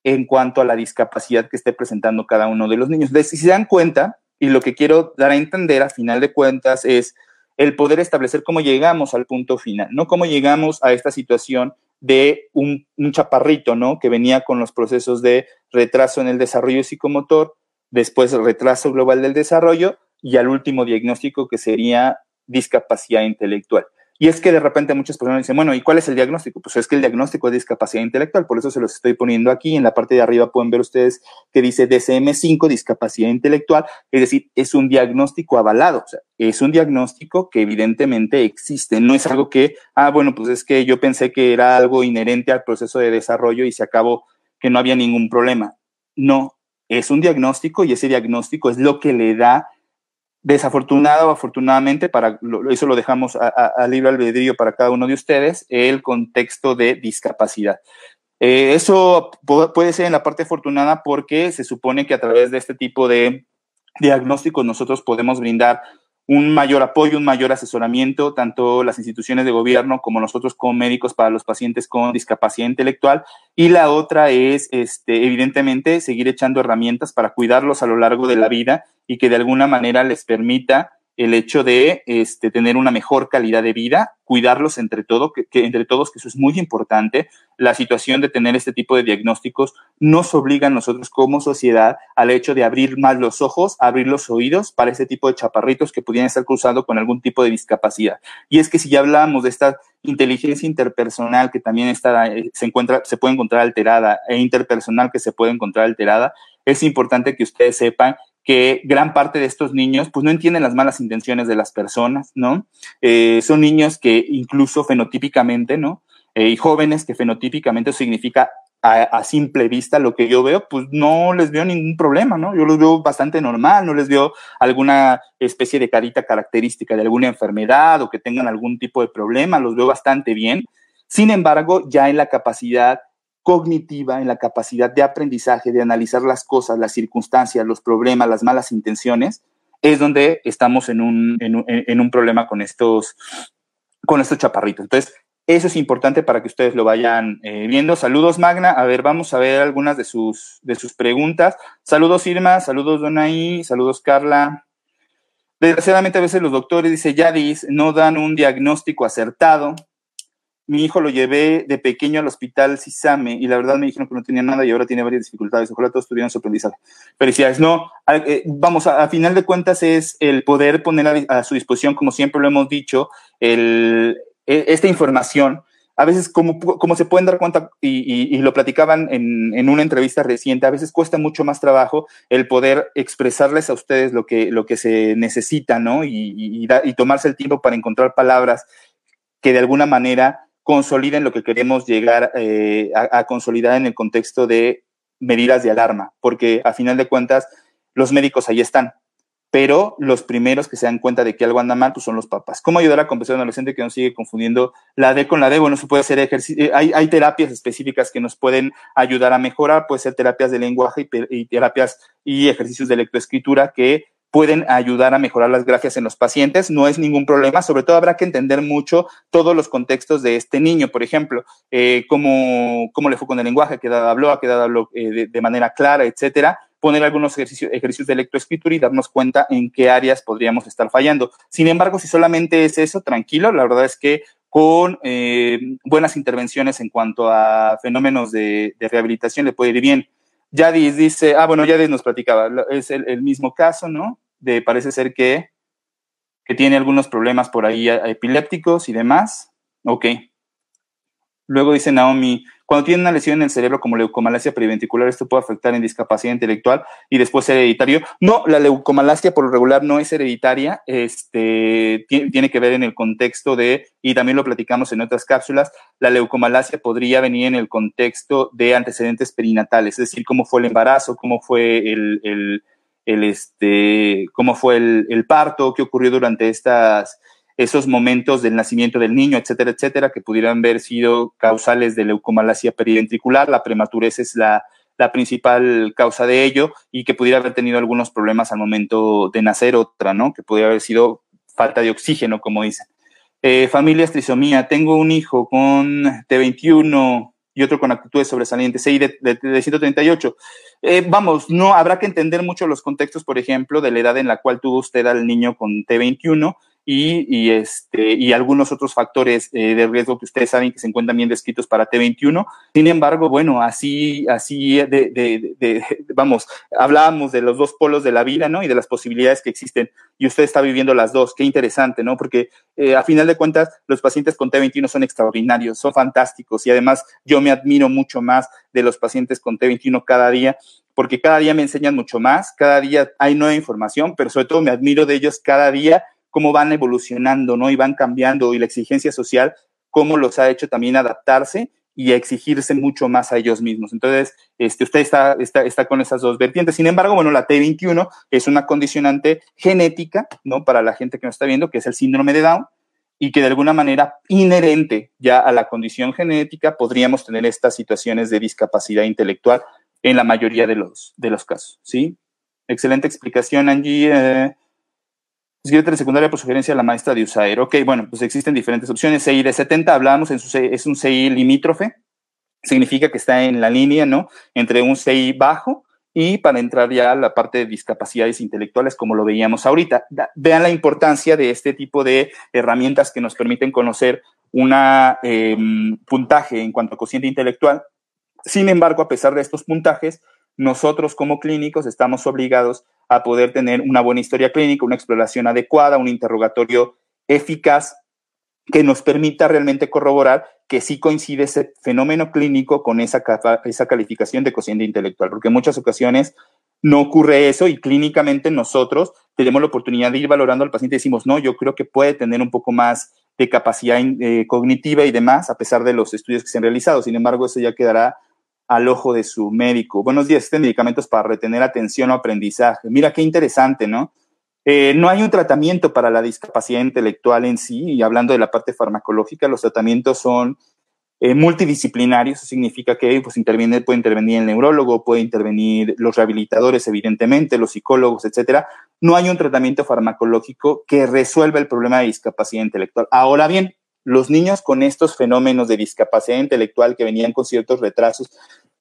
en cuanto a la discapacidad que esté presentando cada uno de los niños. si se dan cuenta, y lo que quiero dar a entender a final de cuentas es el poder establecer cómo llegamos al punto final, no cómo llegamos a esta situación de un, un chaparrito, ¿no? Que venía con los procesos de retraso en el desarrollo psicomotor, después retraso global del desarrollo y al último diagnóstico que sería discapacidad intelectual. Y es que de repente muchas personas dicen, bueno, ¿y cuál es el diagnóstico? Pues es que el diagnóstico es discapacidad intelectual, por eso se los estoy poniendo aquí. En la parte de arriba pueden ver ustedes que dice DCM5, discapacidad intelectual, es decir, es un diagnóstico avalado, o sea, es un diagnóstico que evidentemente existe, no es algo que, ah, bueno, pues es que yo pensé que era algo inherente al proceso de desarrollo y se acabó que no había ningún problema. No, es un diagnóstico y ese diagnóstico es lo que le da, desafortunado o afortunadamente, para eso lo dejamos a, libre albedrío para cada uno de ustedes, el contexto de discapacidad. Eh, eso puede ser en la parte afortunada porque se supone que a través de este tipo de diagnósticos nosotros podemos brindar un mayor apoyo, un mayor asesoramiento, tanto las instituciones de gobierno como nosotros como médicos para los pacientes con discapacidad intelectual. Y la otra es, este, evidentemente, seguir echando herramientas para cuidarlos a lo largo de la vida y que de alguna manera les permita el hecho de este, tener una mejor calidad de vida, cuidarlos entre, todo, que, entre todos, que eso es muy importante. La situación de tener este tipo de diagnósticos nos obliga a nosotros como sociedad al hecho de abrir más los ojos, abrir los oídos para este tipo de chaparritos que pudieran estar cruzados con algún tipo de discapacidad. Y es que si ya hablamos de esta inteligencia interpersonal que también está, eh, se, encuentra, se puede encontrar alterada e interpersonal que se puede encontrar alterada, es importante que ustedes sepan que gran parte de estos niños pues no entienden las malas intenciones de las personas, ¿no? Eh, son niños que incluso fenotípicamente, ¿no? Eh, y jóvenes que fenotípicamente significa a, simple vista lo que yo veo, pues no les veo ningún problema, ¿no? Yo los veo bastante normal, no les veo alguna especie de carita característica de alguna enfermedad o que tengan algún tipo de problema, los veo bastante bien. Sin embargo, ya en la capacidad cognitiva, en la capacidad de aprendizaje, de analizar las cosas, las circunstancias, los problemas, las malas intenciones, es donde estamos en un, en un, problema con estos, con estos chaparritos. Entonces, eso es importante para que ustedes lo vayan eh, viendo. Saludos, Magna. A ver, vamos a ver algunas de sus, de sus preguntas. Saludos, Irma. Saludos, Donaí. Saludos, Carla. Desgraciadamente, a veces los doctores, dice Yadis, no dan un diagnóstico acertado mi hijo lo llevé de pequeño al hospital Cisame y la verdad me dijeron que no tenía nada y ahora tiene varias dificultades. Ojalá todos tuvieran su aprendizaje. Felicidades. No, eh, vamos, a, final de cuentas es el poder poner a, su disposición, como siempre lo hemos dicho, el, e, esta información. A veces, como, como se pueden dar cuenta, y, lo platicaban en, en, una entrevista reciente, a veces cuesta mucho más trabajo el poder expresarles a ustedes lo que, lo que se necesita, ¿no? Y, y tomarse el tiempo para encontrar palabras que de alguna manera consoliden lo que queremos llegar eh, a, consolidar en el contexto de medidas de alarma, porque a final de cuentas los médicos ahí están, pero los primeros que se dan cuenta de que algo anda mal pues son los papás. ¿Cómo ayudar a compensar a un adolescente que no sigue confundiendo la D con la D? Bueno, se puede hacer ejercicio, eh, hay, hay, terapias específicas que nos pueden ayudar a mejorar, puede ser terapias de lenguaje y, y terapias y ejercicios de lectoescritura que pueden ayudar a mejorar las grafias en los pacientes, no es ningún problema, sobre todo habrá que entender mucho todos los contextos de este niño, por ejemplo, eh, cómo, cómo, le fue con el lenguaje, qué edad habló, a qué edad habló eh, de, manera clara, etcétera, poner algunos ejercicios, ejercicios de lectoescritura y darnos cuenta en qué áreas podríamos estar fallando. Sin embargo, si solamente es eso, tranquilo, la verdad es que con eh, buenas intervenciones en cuanto a fenómenos de, de rehabilitación le puede ir bien. Yadis dice, ah, bueno, Yadis nos platicaba, es el mismo caso, ¿no? de parece ser que, que tiene algunos problemas por ahí epilépticos y demás. Ok. Luego dice Naomi, cuando tiene una lesión en el cerebro como leucomalacia periventricular, esto puede afectar en discapacidad intelectual y después hereditario. No, la leucomalacia por lo regular no es hereditaria, este, tiene que ver en el contexto de, y también lo platicamos en otras cápsulas, la leucomalacia podría venir en el contexto de antecedentes perinatales, es decir, cómo fue el embarazo, cómo fue el el este, cómo fue el, parto, qué ocurrió durante estas, esos momentos del nacimiento del niño, etcétera, etcétera, que pudieran haber sido causales de leucomalacia periventricular. La prematurez es la, principal causa de ello y que pudiera haber tenido algunos problemas al momento de nacer, otra, ¿no? Que pudiera haber sido falta de oxígeno, como dicen. Eh, familias trisomía, tengo un hijo con T21, y otro con actitudes sobresalientes, de, de, de 138. Eh, vamos, no habrá que entender mucho los contextos, por ejemplo, de la edad en la cual tuvo usted al niño con T21 y, este, y algunos otros factores eh, de riesgo que ustedes saben que se encuentran bien descritos para T21. Sin embargo, bueno, así, así de, de, de, vamos, hablábamos de los dos polos de la vida, ¿no? Y de las posibilidades que existen. Y usted está viviendo las dos. Qué interesante, ¿no? Porque eh, a final de cuentas, los pacientes con T21 son extraordinarios, son fantásticos. Y además, yo me admiro mucho más de los pacientes con T21 cada día porque cada día me enseñan mucho más, cada día hay nueva información, pero sobre todo me admiro de ellos cada día cómo van evolucionando, ¿no? Y van cambiando y la exigencia social, cómo los ha hecho también adaptarse y exigirse mucho más a ellos mismos. Entonces, este, usted está, está, está con esas dos vertientes. Sin embargo, bueno, la T21 es una condicionante genética, ¿no? Para la gente que nos está viendo, que es el síndrome de Down, y que de alguna manera inherente ya a la condición genética podríamos tener estas situaciones de discapacidad intelectual en la mayoría de los, de los casos, ¿sí? Excelente explicación, Angie. Eh, Inscríbete en secundaria por sugerencia de la maestra de USAER. Ok, bueno, pues existen diferentes opciones. CI de 70, hablábamos, en su, es un CI limítrofe, significa que está en la línea, ¿no? Entre un CI bajo y para entrar ya a la parte de discapacidades intelectuales, como lo veíamos ahorita. vean la importancia de este tipo de herramientas que nos permiten conocer un em, puntaje en cuanto a cociente intelectual. Sin embargo, a pesar de estos puntajes, nosotros como clínicos estamos obligados a poder tener una buena historia clínica, una exploración adecuada, un interrogatorio eficaz que nos permita realmente corroborar que sí coincide ese fenómeno clínico con esa, esa calificación de cociente intelectual, porque en muchas ocasiones no ocurre eso y clínicamente nosotros tenemos la oportunidad de ir valorando al paciente y decimos, no, yo creo que puede tener un poco más de capacidad eh, cognitiva y demás, a pesar de los estudios que se han realizado. Sin embargo, eso ya quedará al ojo de su médico. Buenos días, este medicamentos para retener atención o aprendizaje. Mira qué interesante, ¿no? Eh, no hay un tratamiento para la discapacidad intelectual en sí, y hablando de la parte farmacológica, los tratamientos son eh, multidisciplinarios, eso significa que pues, interviene, puede intervenir el neurólogo, puede intervenir los rehabilitadores, evidentemente, los psicólogos, etcétera. No hay un tratamiento farmacológico que resuelva el problema de discapacidad intelectual. Ahora bien, los niños con estos fenómenos de discapacidad intelectual que venían con ciertos retrasos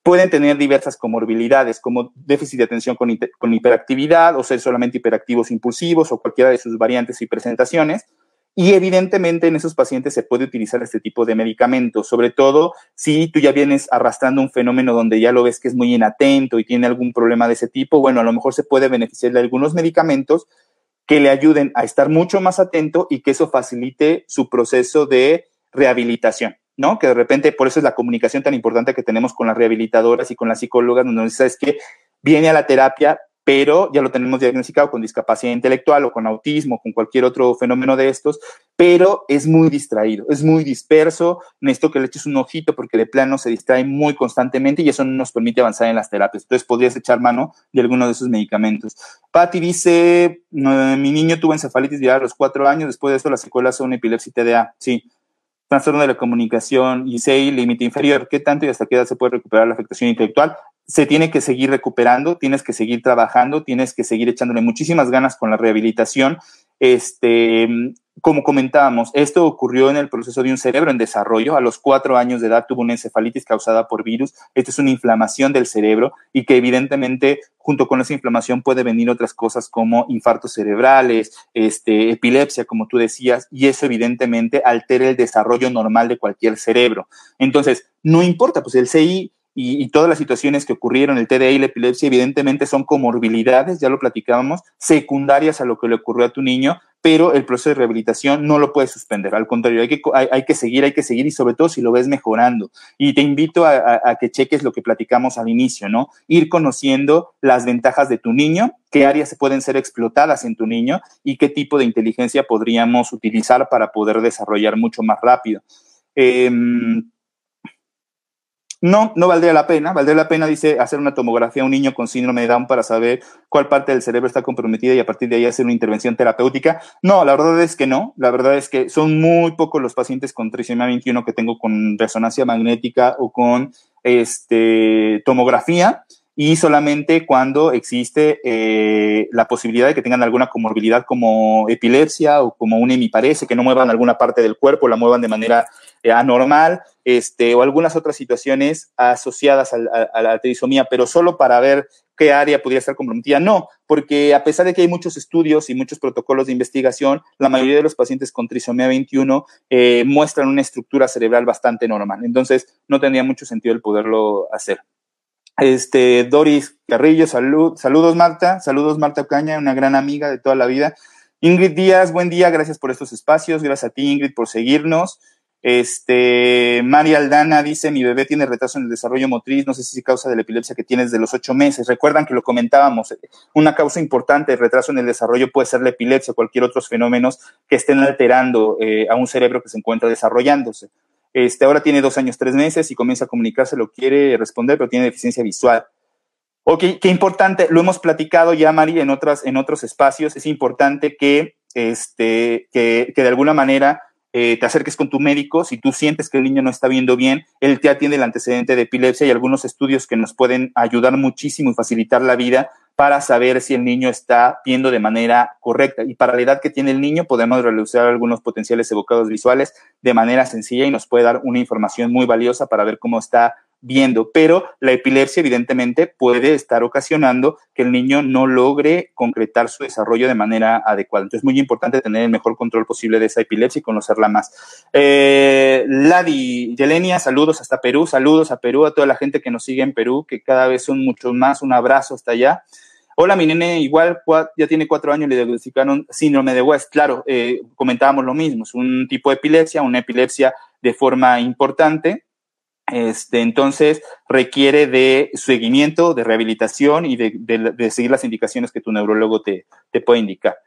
pueden tener diversas comorbilidades, como déficit de atención con, hiperactividad o ser solamente hiperactivos impulsivos o cualquiera de sus variantes y presentaciones. Y evidentemente en esos pacientes se puede utilizar este tipo de medicamentos, sobre todo si tú ya vienes arrastrando un fenómeno donde ya lo ves que es muy inatento y tiene algún problema de ese tipo, bueno, a lo mejor se puede beneficiar de algunos medicamentos que le ayuden a estar mucho más atento y que eso facilite su proceso de rehabilitación. ¿no? Que de repente, por eso es la comunicación tan importante que tenemos con las rehabilitadoras y con las psicólogas, donde sabes que viene a la terapia, pero ya lo tenemos diagnosticado con discapacidad intelectual o con autismo, con cualquier otro fenómeno de estos, pero es muy distraído, es muy disperso, necesito que le eches un ojito porque de plano se distrae muy constantemente y eso no nos permite avanzar en las terapias. Entonces podrías echar mano de alguno de esos medicamentos. Patti dice, mi niño tuvo encefalitis viral a los cuatro años, después de eso las secuelas son epilepsia y TDA. Sí, trastorno de la comunicación, ICEI, límite inferior, ¿qué tanto y hasta qué edad se puede recuperar la afectación intelectual? Se tiene que seguir recuperando, tienes que seguir trabajando, tienes que seguir echándole muchísimas ganas con la rehabilitación. Este, como comentábamos, esto ocurrió en el proceso de un cerebro en desarrollo. A los cuatro años de edad tuvo una encefalitis causada por virus. Esto es una inflamación del cerebro y que evidentemente junto con esa inflamación puede venir otras cosas como infartos cerebrales, este, epilepsia, como tú decías, y eso evidentemente altera el desarrollo normal de cualquier cerebro. Entonces, no importa, pues el CI y, todas las situaciones que ocurrieron, el TDA y la epilepsia, evidentemente son comorbilidades, ya lo platicábamos, secundarias a lo que le ocurrió a tu niño, pero el proceso de rehabilitación no lo puedes suspender. Al contrario, hay que, hay, que seguir, hay que seguir y sobre todo si lo ves mejorando. Y te invito a, que cheques lo que platicamos al inicio, ¿no? Ir conociendo las ventajas de tu niño, qué áreas pueden ser explotadas en tu niño y qué tipo de inteligencia podríamos utilizar para poder desarrollar mucho más rápido. Eh, no, no valdría la pena. Valdría la pena, dice, hacer una tomografía a un niño con síndrome de Down para saber cuál parte del cerebro está comprometida y a partir de ahí hacer una intervención terapéutica. No, la verdad es que no. La verdad es que son muy pocos los pacientes con trisomía 21 que tengo con resonancia magnética o con este, tomografía y solamente cuando existe eh, la posibilidad de que tengan alguna comorbilidad como epilepsia o como un hemiparese, que no muevan alguna parte del cuerpo, la muevan de manera eh, anormal, este, o algunas otras situaciones asociadas a, la trisomía, pero solo para ver qué área podría estar comprometida. No, porque a pesar de que hay muchos estudios y muchos protocolos de investigación, la mayoría de los pacientes con trisomía 21 eh, muestran una estructura cerebral bastante normal. Entonces, no tendría mucho sentido el poderlo hacer. Este, Doris Carrillo, salud, saludos Marta, saludos Marta Ocaña, una gran amiga de toda la vida. Ingrid Díaz, buen día, gracias por estos espacios, gracias a ti Ingrid por seguirnos. Este, María Aldana dice, mi bebé tiene retraso en el desarrollo motriz, no sé si es causa de la epilepsia que tienes de los ocho meses. Recuerdan que lo comentábamos, una causa importante de retraso en el desarrollo puede ser la epilepsia o cualquier otros fenómenos que estén alterando eh, a un cerebro que se encuentra desarrollándose. Este, ahora tiene dos años, tres meses y comienza a comunicarse, lo quiere responder, pero tiene deficiencia visual. Ok, qué importante, lo hemos platicado ya, Mari, en, otras, en otros espacios, es importante que, este, que, que de alguna manera eh, te acerques con tu médico, si tú sientes que el niño no está viendo bien, él te atiende el antecedente de epilepsia y algunos estudios que nos pueden ayudar muchísimo y facilitar la vida para saber si el niño está viendo de manera correcta. Y para la edad que tiene el niño, podemos realizar algunos potenciales evocados visuales de manera sencilla y nos puede dar una información muy valiosa para ver cómo está viendo, pero la epilepsia evidentemente puede estar ocasionando que el niño no logre concretar su desarrollo de manera adecuada. Entonces es muy importante tener el mejor control posible de esa epilepsia y conocerla más. Eh, Ladi, Yelenia, saludos hasta Perú, saludos a Perú, a toda la gente que nos sigue en Perú, que cada vez son muchos más, un abrazo hasta allá. Hola, mi nene igual ya tiene cuatro años, le diagnosticaron síndrome de West. Claro, eh, comentábamos lo mismo, es un tipo de epilepsia, una epilepsia de forma importante, este, entonces requiere de seguimiento, de rehabilitación y de, seguir las indicaciones que tu neurólogo te, puede indicar.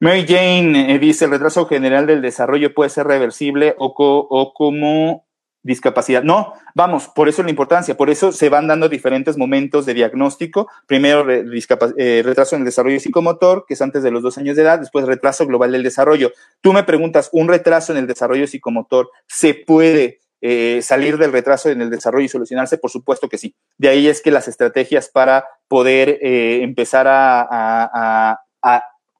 Mary Jane eh, dice, el retraso general del desarrollo puede ser reversible o, o como discapacidad. No, vamos, por eso la importancia, por eso se van dando diferentes momentos de diagnóstico. Primero, eh, retraso en el desarrollo psicomotor, que es antes de los dos años de edad, después retraso global del desarrollo. Tú me preguntas, ¿un retraso en el desarrollo psicomotor se puede eh, salir del retraso en el desarrollo y solucionarse? Por supuesto que sí. De ahí es que las estrategias para poder eh, empezar a,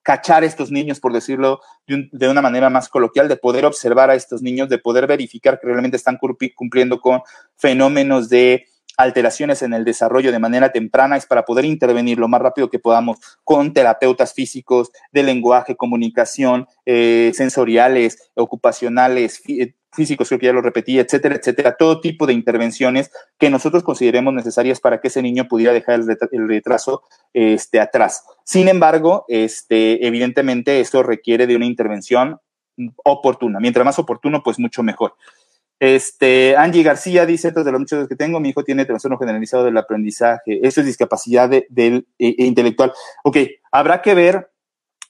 cachar a estos niños, por decirlo de, una manera más coloquial, de poder observar a estos niños, de poder verificar que realmente están cumpliendo con fenómenos de alteraciones en el desarrollo de manera temprana es para poder intervenir lo más rápido que podamos con terapeutas físicos de lenguaje, comunicación, eh, sensoriales, ocupacionales, físicos, creo que ya lo repetí, etcétera, etcétera, todo tipo de intervenciones que nosotros consideremos necesarias para que ese niño pudiera dejar el, retraso este, atrás. Sin embargo, este, evidentemente esto requiere de una intervención oportuna. Mientras más oportuno, pues mucho mejor. Este, Angie García dice, de los muchos que tengo, mi hijo tiene trastorno generalizado del aprendizaje. Eso es discapacidad del e, e intelectual. Ok, habrá que ver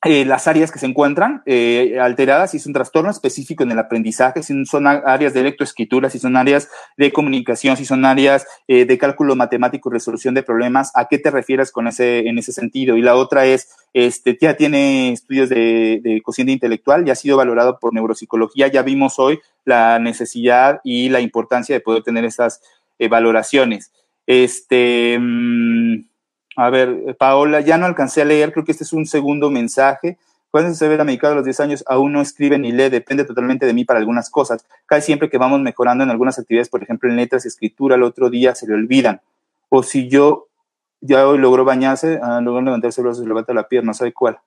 eh, las áreas que se encuentran eh, alteradas, si es un trastorno específico en el aprendizaje, si son áreas de lectoescritura, si son áreas de comunicación, si son áreas eh, de cálculo matemático y resolución de problemas, ¿a qué te refieres con ese, en ese sentido? Y la otra es, este, ya tiene estudios de, de cociente intelectual, ya ha sido valorado por neuropsicología, ya vimos hoy la necesidad y la importancia de poder tener esas valoraciones. Este, mmm, a ver, Paola, ya no alcancé a leer, creo que este es un segundo mensaje. Cuando se ve la medicada a los 10 años, aún no escribe ni lee, depende totalmente de mí para algunas cosas. Casi siempre que vamos mejorando en algunas actividades, por ejemplo, en letras, escritura, el otro día se le olvidan. O si yo ya hoy logró bañarse, ah, logró levantarse los brazos, levanta la pierna, no sabe cuál.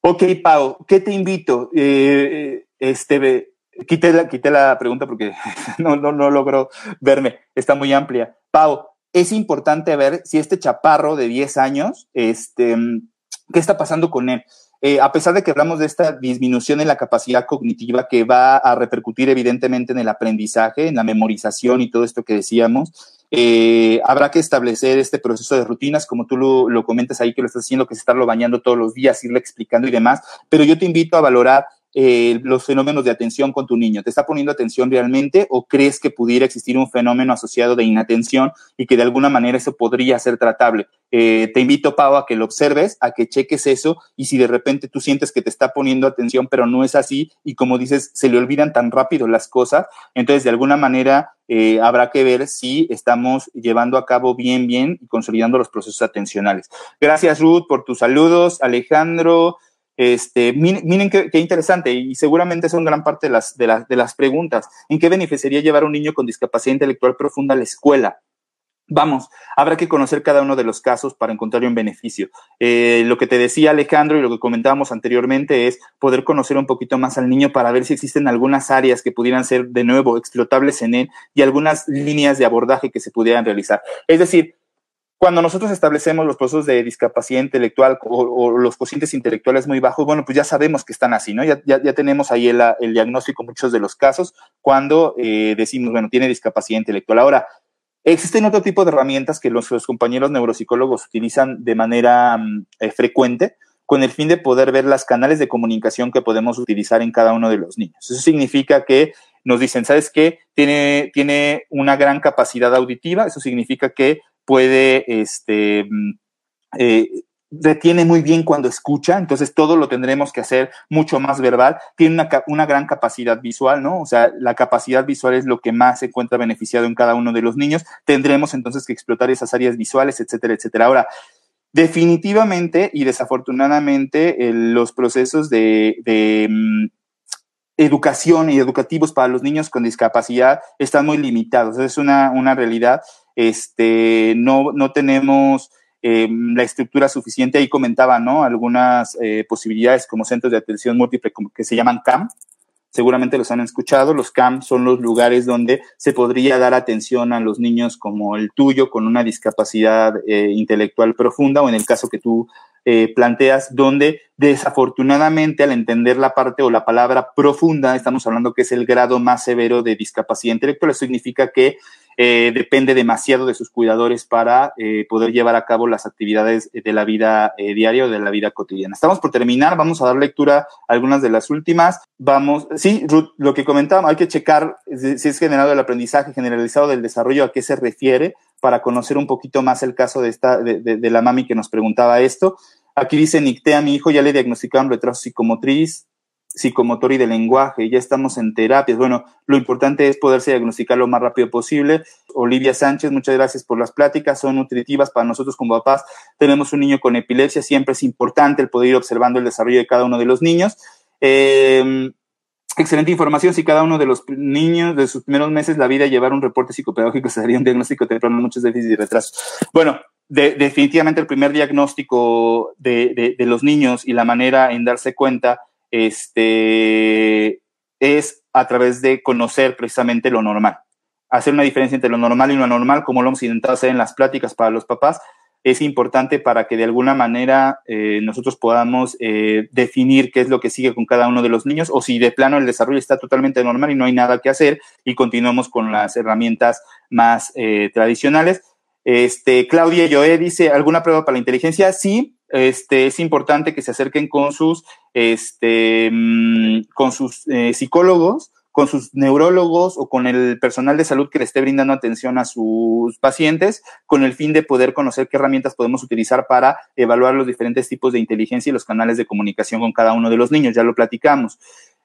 Ok, Pau, ¿qué te invito? Eh, este, quité la, quité la pregunta porque no, no, no logro verme, está muy amplia. Pau, es importante ver si este chaparro de 10 años, este, ¿qué está pasando con él? Eh, a pesar de que hablamos de esta disminución en la capacidad cognitiva que va a repercutir evidentemente en el aprendizaje, en la memorización y todo esto que decíamos, eh, habrá que establecer este proceso de rutinas, como tú lo, comentas ahí, que lo estás haciendo, que es estarlo bañando todos los días, irle explicando y demás, pero yo te invito a valorar eh, los fenómenos de atención con tu niño? ¿Te está poniendo atención realmente o crees que pudiera existir un fenómeno asociado de inatención y que de alguna manera eso podría ser tratable? Eh, te invito, Pau, a que lo observes, a que cheques eso y si de repente tú sientes que te está poniendo atención, pero no es así y como dices, se le olvidan tan rápido las cosas, entonces de alguna manera eh, habrá que ver si estamos llevando a cabo bien, bien y consolidando los procesos atencionales. Gracias, Ruth, por tus saludos. Alejandro, este, miren, qué, interesante y seguramente son gran parte de las, de, de las preguntas. ¿En qué beneficiaría llevar un niño con discapacidad intelectual profunda a la escuela? Vamos, habrá que conocer cada uno de los casos para encontrar un beneficio. Eh, lo que te decía Alejandro y lo que comentábamos anteriormente es poder conocer un poquito más al niño para ver si existen algunas áreas que pudieran ser de nuevo explotables en él y algunas líneas de abordaje que se pudieran realizar. Es decir, cuando nosotros establecemos los procesos de discapacidad intelectual o, los cocientes intelectuales muy bajos, bueno, pues ya sabemos que están así, ¿no? Ya, ya, tenemos ahí el, el, diagnóstico en muchos de los casos cuando eh, decimos, bueno, tiene discapacidad intelectual. Ahora, existen otro tipo de herramientas que nuestros compañeros neuropsicólogos utilizan de manera mm, eh, frecuente con el fin de poder ver las canales de comunicación que podemos utilizar en cada uno de los niños. Eso significa que nos dicen, ¿sabes qué? Tiene, tiene una gran capacidad auditiva, eso significa que puede este, mm, eh, retiene muy bien cuando escucha, entonces todo lo tendremos que hacer mucho más verbal. Tiene una, una, gran capacidad visual, ¿no? O sea, la capacidad visual es lo que más se encuentra beneficiado en cada uno de los niños. Tendremos entonces que explotar esas áreas visuales, etcétera, etcétera. Ahora, definitivamente y desafortunadamente, los procesos de, de mm, educación y educativos para los niños con discapacidad están muy limitados. Es una, una realidad. Este, no, no tenemos eh, la estructura suficiente. Ahí comentaba, ¿no? Algunas eh, posibilidades como centros de atención múltiple que se llaman CAM. Seguramente los han escuchado. Los CAM son los lugares donde se podría dar atención a los niños como el tuyo, con una discapacidad eh, intelectual profunda, o en el caso que tú planteas, donde desafortunadamente al entender la parte o la palabra profunda, estamos hablando que es el grado más severo de discapacidad intelectual, eso significa que eh, depende demasiado de sus cuidadores para eh, poder llevar a cabo las actividades de la vida eh, diaria o de la vida cotidiana. Estamos por terminar, vamos a dar lectura a algunas de las últimas. Vamos, sí, Ruth, lo que comentábamos, hay que checar si es generado el aprendizaje generalizado del desarrollo, a qué se refiere, para conocer un poquito más el caso de, esta, de, de la mami que nos preguntaba esto. Aquí dice Nictea, mi hijo ya le diagnosticaron retraso psicomotriz, psicomotor y de lenguaje, ya estamos en terapias. Bueno, lo importante es poderse diagnosticar lo más rápido posible. Olivia Sánchez, muchas gracias por las pláticas, son nutritivas para nosotros como papás. Tenemos un niño con epilepsia, siempre es importante el poder ir observando el desarrollo de cada uno de los niños. Em, excelente información. Si cada uno de los niños de sus primeros meses la vida llevar un reporte psicopedagógico, se daría un diagnóstico temprano, muchos déficits y retrasos. Bueno, definitivamente el primer diagnóstico de, de, los niños y la manera en darse cuenta este, es a través de conocer precisamente lo normal. Hacer una diferencia entre lo normal y lo anormal, como lo hemos intentado hacer en las pláticas para los papás, es importante para que de alguna manera eh, nosotros podamos eh, definir qué es lo que sigue con cada uno de los niños o si de plano el desarrollo está totalmente normal y no hay nada que hacer y continuamos con las herramientas más eh, tradicionales. Este, Claudia Joé dice, ¿alguna prueba para la inteligencia? Sí, este, es importante que se acerquen con sus, este, mm, con sus eh, psicólogos, con sus neurólogos o con el personal de salud que le esté brindando atención a sus pacientes, con el fin de poder conocer qué herramientas podemos utilizar para evaluar los diferentes tipos de inteligencia y los canales de comunicación con cada uno de los niños. Ya lo platicamos.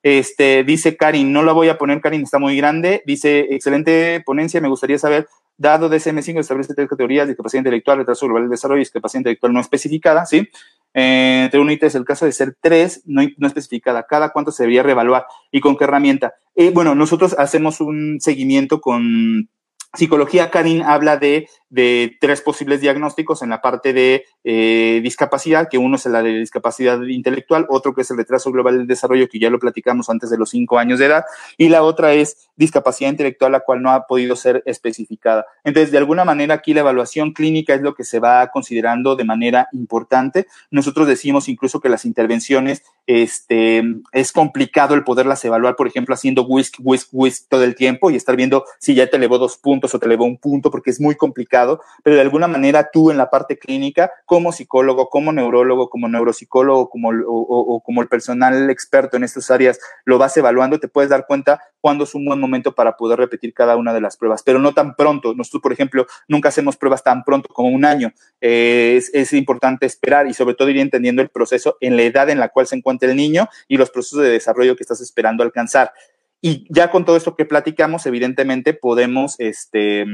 Este, dice Karin, no la voy a poner, Karin está muy grande. Dice, excelente ponencia, me gustaría saber dado DSM-5 establece tres categorías, discapacidad intelectual, retraso global del desarrollo y discapacidad intelectual no especificada, ¿sí? Eh, entre un es el caso de ser tres, no, no, especificada, cada cuánto se debería reevaluar y con qué herramienta. Eh, bueno, nosotros hacemos un seguimiento con psicología, Karin habla de de tres posibles diagnósticos en la parte de eh, discapacidad, que uno es la de discapacidad intelectual, otro que es el retraso global del desarrollo, que ya lo platicamos antes de los cinco años de edad, y la otra es discapacidad intelectual, la cual no ha podido ser especificada. Entonces, de alguna manera, aquí la evaluación clínica es lo que se va considerando de manera importante. Nosotros decimos incluso que las intervenciones, este, es complicado el poderlas evaluar, por ejemplo, haciendo whisk, whisk, whisk todo el tiempo y estar viendo si ya te elevó dos puntos o te elevó un punto, porque es muy complicado. Pero de alguna manera tú en la parte clínica, como psicólogo, como neurólogo, como neuropsicólogo, como, o, como el personal experto en estas áreas, lo vas evaluando, te puedes dar cuenta cuándo es un buen momento para poder repetir cada una de las pruebas, pero no tan pronto. Nosotros, por ejemplo, nunca hacemos pruebas tan pronto como un año. Eh, es, es importante esperar y sobre todo ir entendiendo el proceso en la edad en la cual se encuentra el niño y los procesos de desarrollo que estás esperando alcanzar. Y ya con todo esto que platicamos, evidentemente podemos este,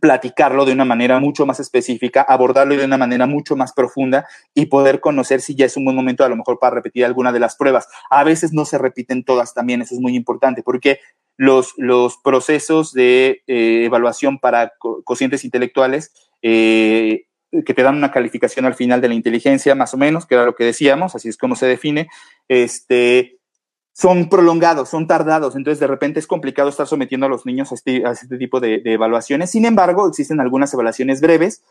platicarlo de una manera mucho más específica, abordarlo de una manera mucho más profunda y poder conocer si ya es un buen momento a lo mejor para repetir alguna de las pruebas. A veces no se repiten todas también, eso es muy importante, porque los, los procesos de eh, evaluación para cocientes intelectuales eh, que te dan una calificación al final de la inteligencia, más o menos, que era lo que decíamos, así es como se define, este, son prolongados, son tardados, entonces de repente es complicado estar sometiendo a los niños a este, este tipo de, evaluaciones. Sin embargo, existen algunas evaluaciones breves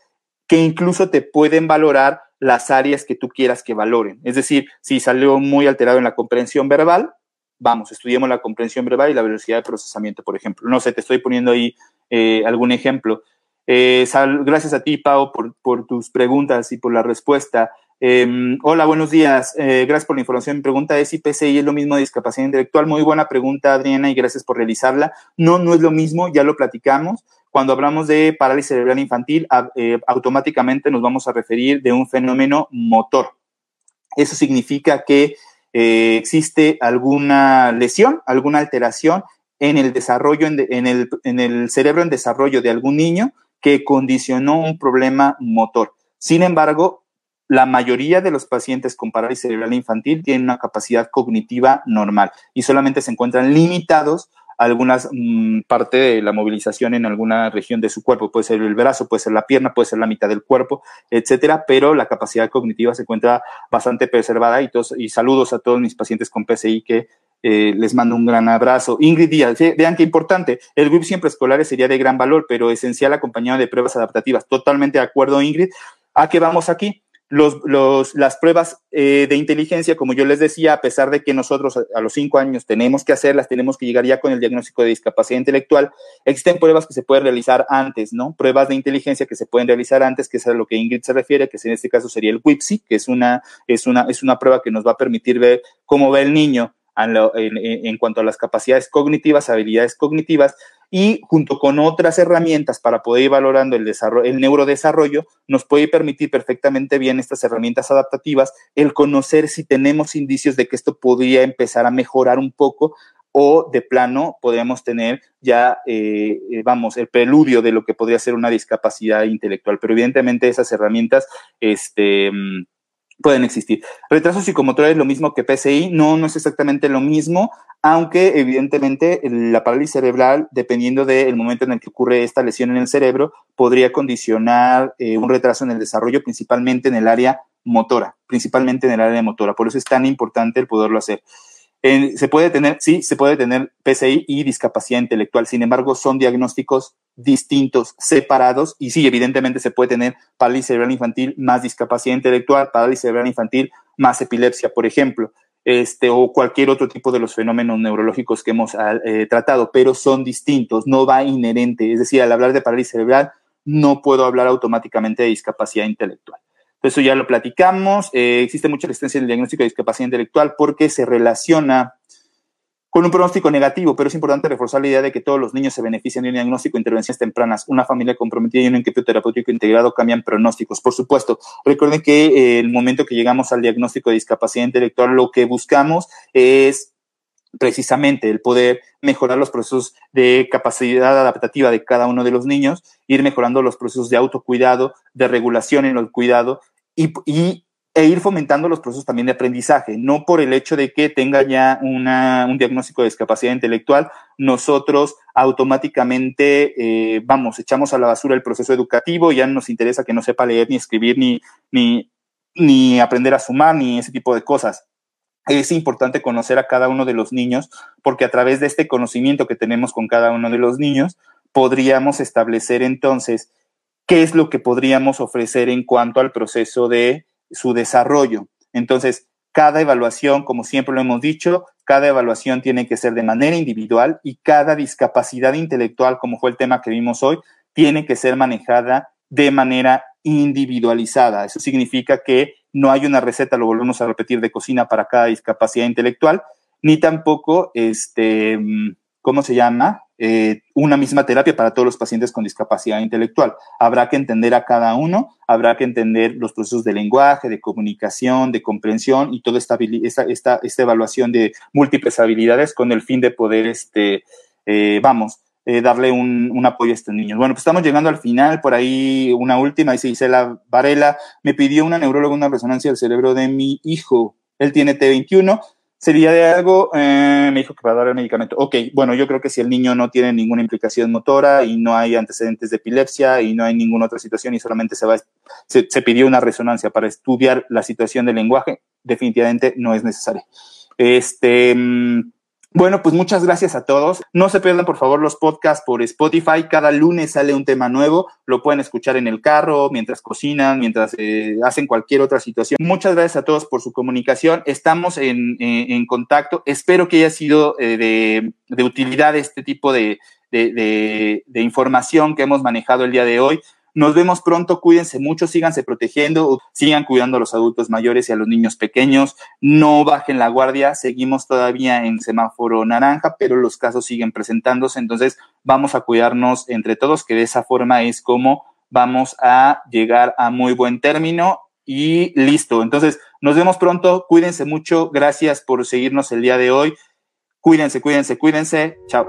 que incluso te pueden valorar las áreas que tú quieras que valoren. Es decir, si salió muy alterado en la comprensión verbal, vamos, estudiemos la comprensión verbal y la velocidad de procesamiento, por ejemplo. No sé, te estoy poniendo ahí eh, algún ejemplo. Eh, gracias a ti, Pau, por, por, tus preguntas y por la respuesta. Em, hola, buenos días. Eh, gracias por la información. Mi pregunta es si PCI es lo mismo de discapacidad intelectual. Muy buena pregunta, Adriana, y gracias por realizarla. No, no es lo mismo, ya lo platicamos. Cuando hablamos de parálisis cerebral infantil, eh, automáticamente nos vamos a referir de un fenómeno motor. Eso significa que eh, existe alguna lesión, alguna alteración en el desarrollo, en, el, en el cerebro en desarrollo de algún niño que condicionó un problema motor. Sin embargo, la mayoría de los pacientes con parálisis cerebral infantil tienen una capacidad cognitiva normal y solamente se encuentran limitados a algunas mm, parte de la movilización en alguna región de su cuerpo, puede ser el brazo, puede ser la pierna, puede ser la mitad del cuerpo, etcétera, pero la capacidad cognitiva se encuentra bastante preservada y, y saludos a todos mis pacientes con PCI que eh, les mando un gran abrazo. Ingrid Díaz, vean qué importante. El GRIP siempre escolares sería de gran valor, pero esencial acompañado de pruebas adaptativas. Totalmente de acuerdo, Ingrid. ¿A qué vamos aquí? Los, las pruebas eh, de inteligencia, como yo les decía, a pesar de que nosotros a, los cinco años tenemos que hacerlas, tenemos que llegar ya con el diagnóstico de discapacidad intelectual, existen pruebas que se pueden realizar antes, ¿no? Pruebas de inteligencia que se pueden realizar antes, que es a lo que Ingrid se refiere, que en este caso sería el WIPSI, que es una, es una, es una prueba que nos va a permitir ver cómo ve el niño en, cuanto a las capacidades cognitivas, habilidades cognitivas, y junto con otras herramientas para poder ir valorando el, desarrollo, el neurodesarrollo, nos puede permitir perfectamente bien estas herramientas adaptativas el conocer si tenemos indicios de que esto podría empezar a mejorar un poco o de plano podríamos tener ya, eh, eh, vamos, el preludio de lo que podría ser una discapacidad intelectual. Pero evidentemente esas herramientas, este, mm, pueden existir. Retraso psicomotor es lo mismo que PCI, no, no es exactamente lo mismo, aunque evidentemente la parálisis cerebral, dependiendo del momento en el que ocurre esta lesión en el cerebro, podría condicionar eh, un retraso en el desarrollo, principalmente en el área motora, principalmente en el área motora. Por eso es tan importante el poderlo hacer se puede tener, sí, se puede tener PCI y discapacidad intelectual. Sin embargo, son diagnósticos distintos, separados, y sí, evidentemente se puede tener parálisis cerebral infantil más discapacidad intelectual, parálisis cerebral infantil más epilepsia, por ejemplo, este, o cualquier otro tipo de los fenómenos neurológicos que hemos ah, eh, tratado, pero son distintos, no va inherente. Es decir, al hablar de parálisis cerebral, no puedo hablar automáticamente de discapacidad intelectual. Eso ya lo platicamos. Eh, existe mucha resistencia en el diagnóstico de discapacidad intelectual porque se relaciona con un pronóstico negativo, pero es importante reforzar la idea de que todos los niños se benefician de un diagnóstico de intervenciones tempranas. Una familia comprometida y un equipo terapéutico integrado cambian pronósticos. Por supuesto, recuerden que eh, el momento que llegamos al diagnóstico de discapacidad intelectual, lo que buscamos es precisamente el poder mejorar los procesos de capacidad adaptativa de cada uno de los niños, ir mejorando los procesos de autocuidado, de regulación en el cuidado y, e ir fomentando los procesos también de aprendizaje. No por el hecho de que tenga ya una, un diagnóstico de discapacidad intelectual, nosotros automáticamente, eh, vamos, echamos a la basura el proceso educativo, ya no nos interesa que no sepa leer ni escribir ni, ni, ni aprender a sumar ni ese tipo de cosas. Es importante conocer a cada uno de los niños porque a través de este conocimiento que tenemos con cada uno de los niños, podríamos establecer entonces qué es lo que podríamos ofrecer en cuanto al proceso de su desarrollo. Entonces, cada evaluación, como siempre lo hemos dicho, cada evaluación tiene que ser de manera individual y cada discapacidad intelectual, como fue el tema que vimos hoy, tiene que ser manejada de manera individualizada. Eso significa que no hay una receta, lo volvemos a repetir, de cocina para cada discapacidad intelectual, ni tampoco, este, ¿cómo se llama? Eh, una misma terapia para todos los pacientes con discapacidad intelectual. Habrá que entender a cada uno, habrá que entender los procesos de lenguaje, de comunicación, de comprensión y toda esta, esta, esta, evaluación de múltiples habilidades con el fin de poder, este, eh, vamos, eh, darle un, un, apoyo a estos niños. Bueno, pues estamos llegando al final, por ahí una última, dice Isela Varela, me pidió una neuróloga una resonancia del cerebro de mi hijo. Él tiene T21, sería de algo, eh, me dijo que para dar el medicamento. Ok, bueno, yo creo que si el niño no tiene ninguna implicación motora y no hay antecedentes de epilepsia y no hay ninguna otra situación y solamente se, va, se, se pidió una resonancia para estudiar la situación del lenguaje, definitivamente no es necesario. Este, mm, bueno, pues muchas gracias a todos. No se pierdan, por favor, los podcasts por Spotify. Cada lunes sale un tema nuevo. Lo pueden escuchar en el carro, mientras cocinan, mientras eh, hacen cualquier otra situación. Muchas gracias a todos por su comunicación. Estamos en, en, contacto. Espero que haya sido eh, de, de, utilidad este tipo de, de, de información que hemos manejado el día de hoy. Nos vemos pronto, cuídense mucho, síganse protegiendo, sigan cuidando a los adultos mayores y a los niños pequeños, no bajen la guardia, seguimos todavía en semáforo naranja, pero los casos siguen presentándose, entonces vamos a cuidarnos entre todos, que de esa forma es como vamos a llegar a muy buen término y listo. Entonces, nos vemos pronto, cuídense mucho, gracias por seguirnos el día de hoy. Cuídense, cuídense, cuídense. Chao.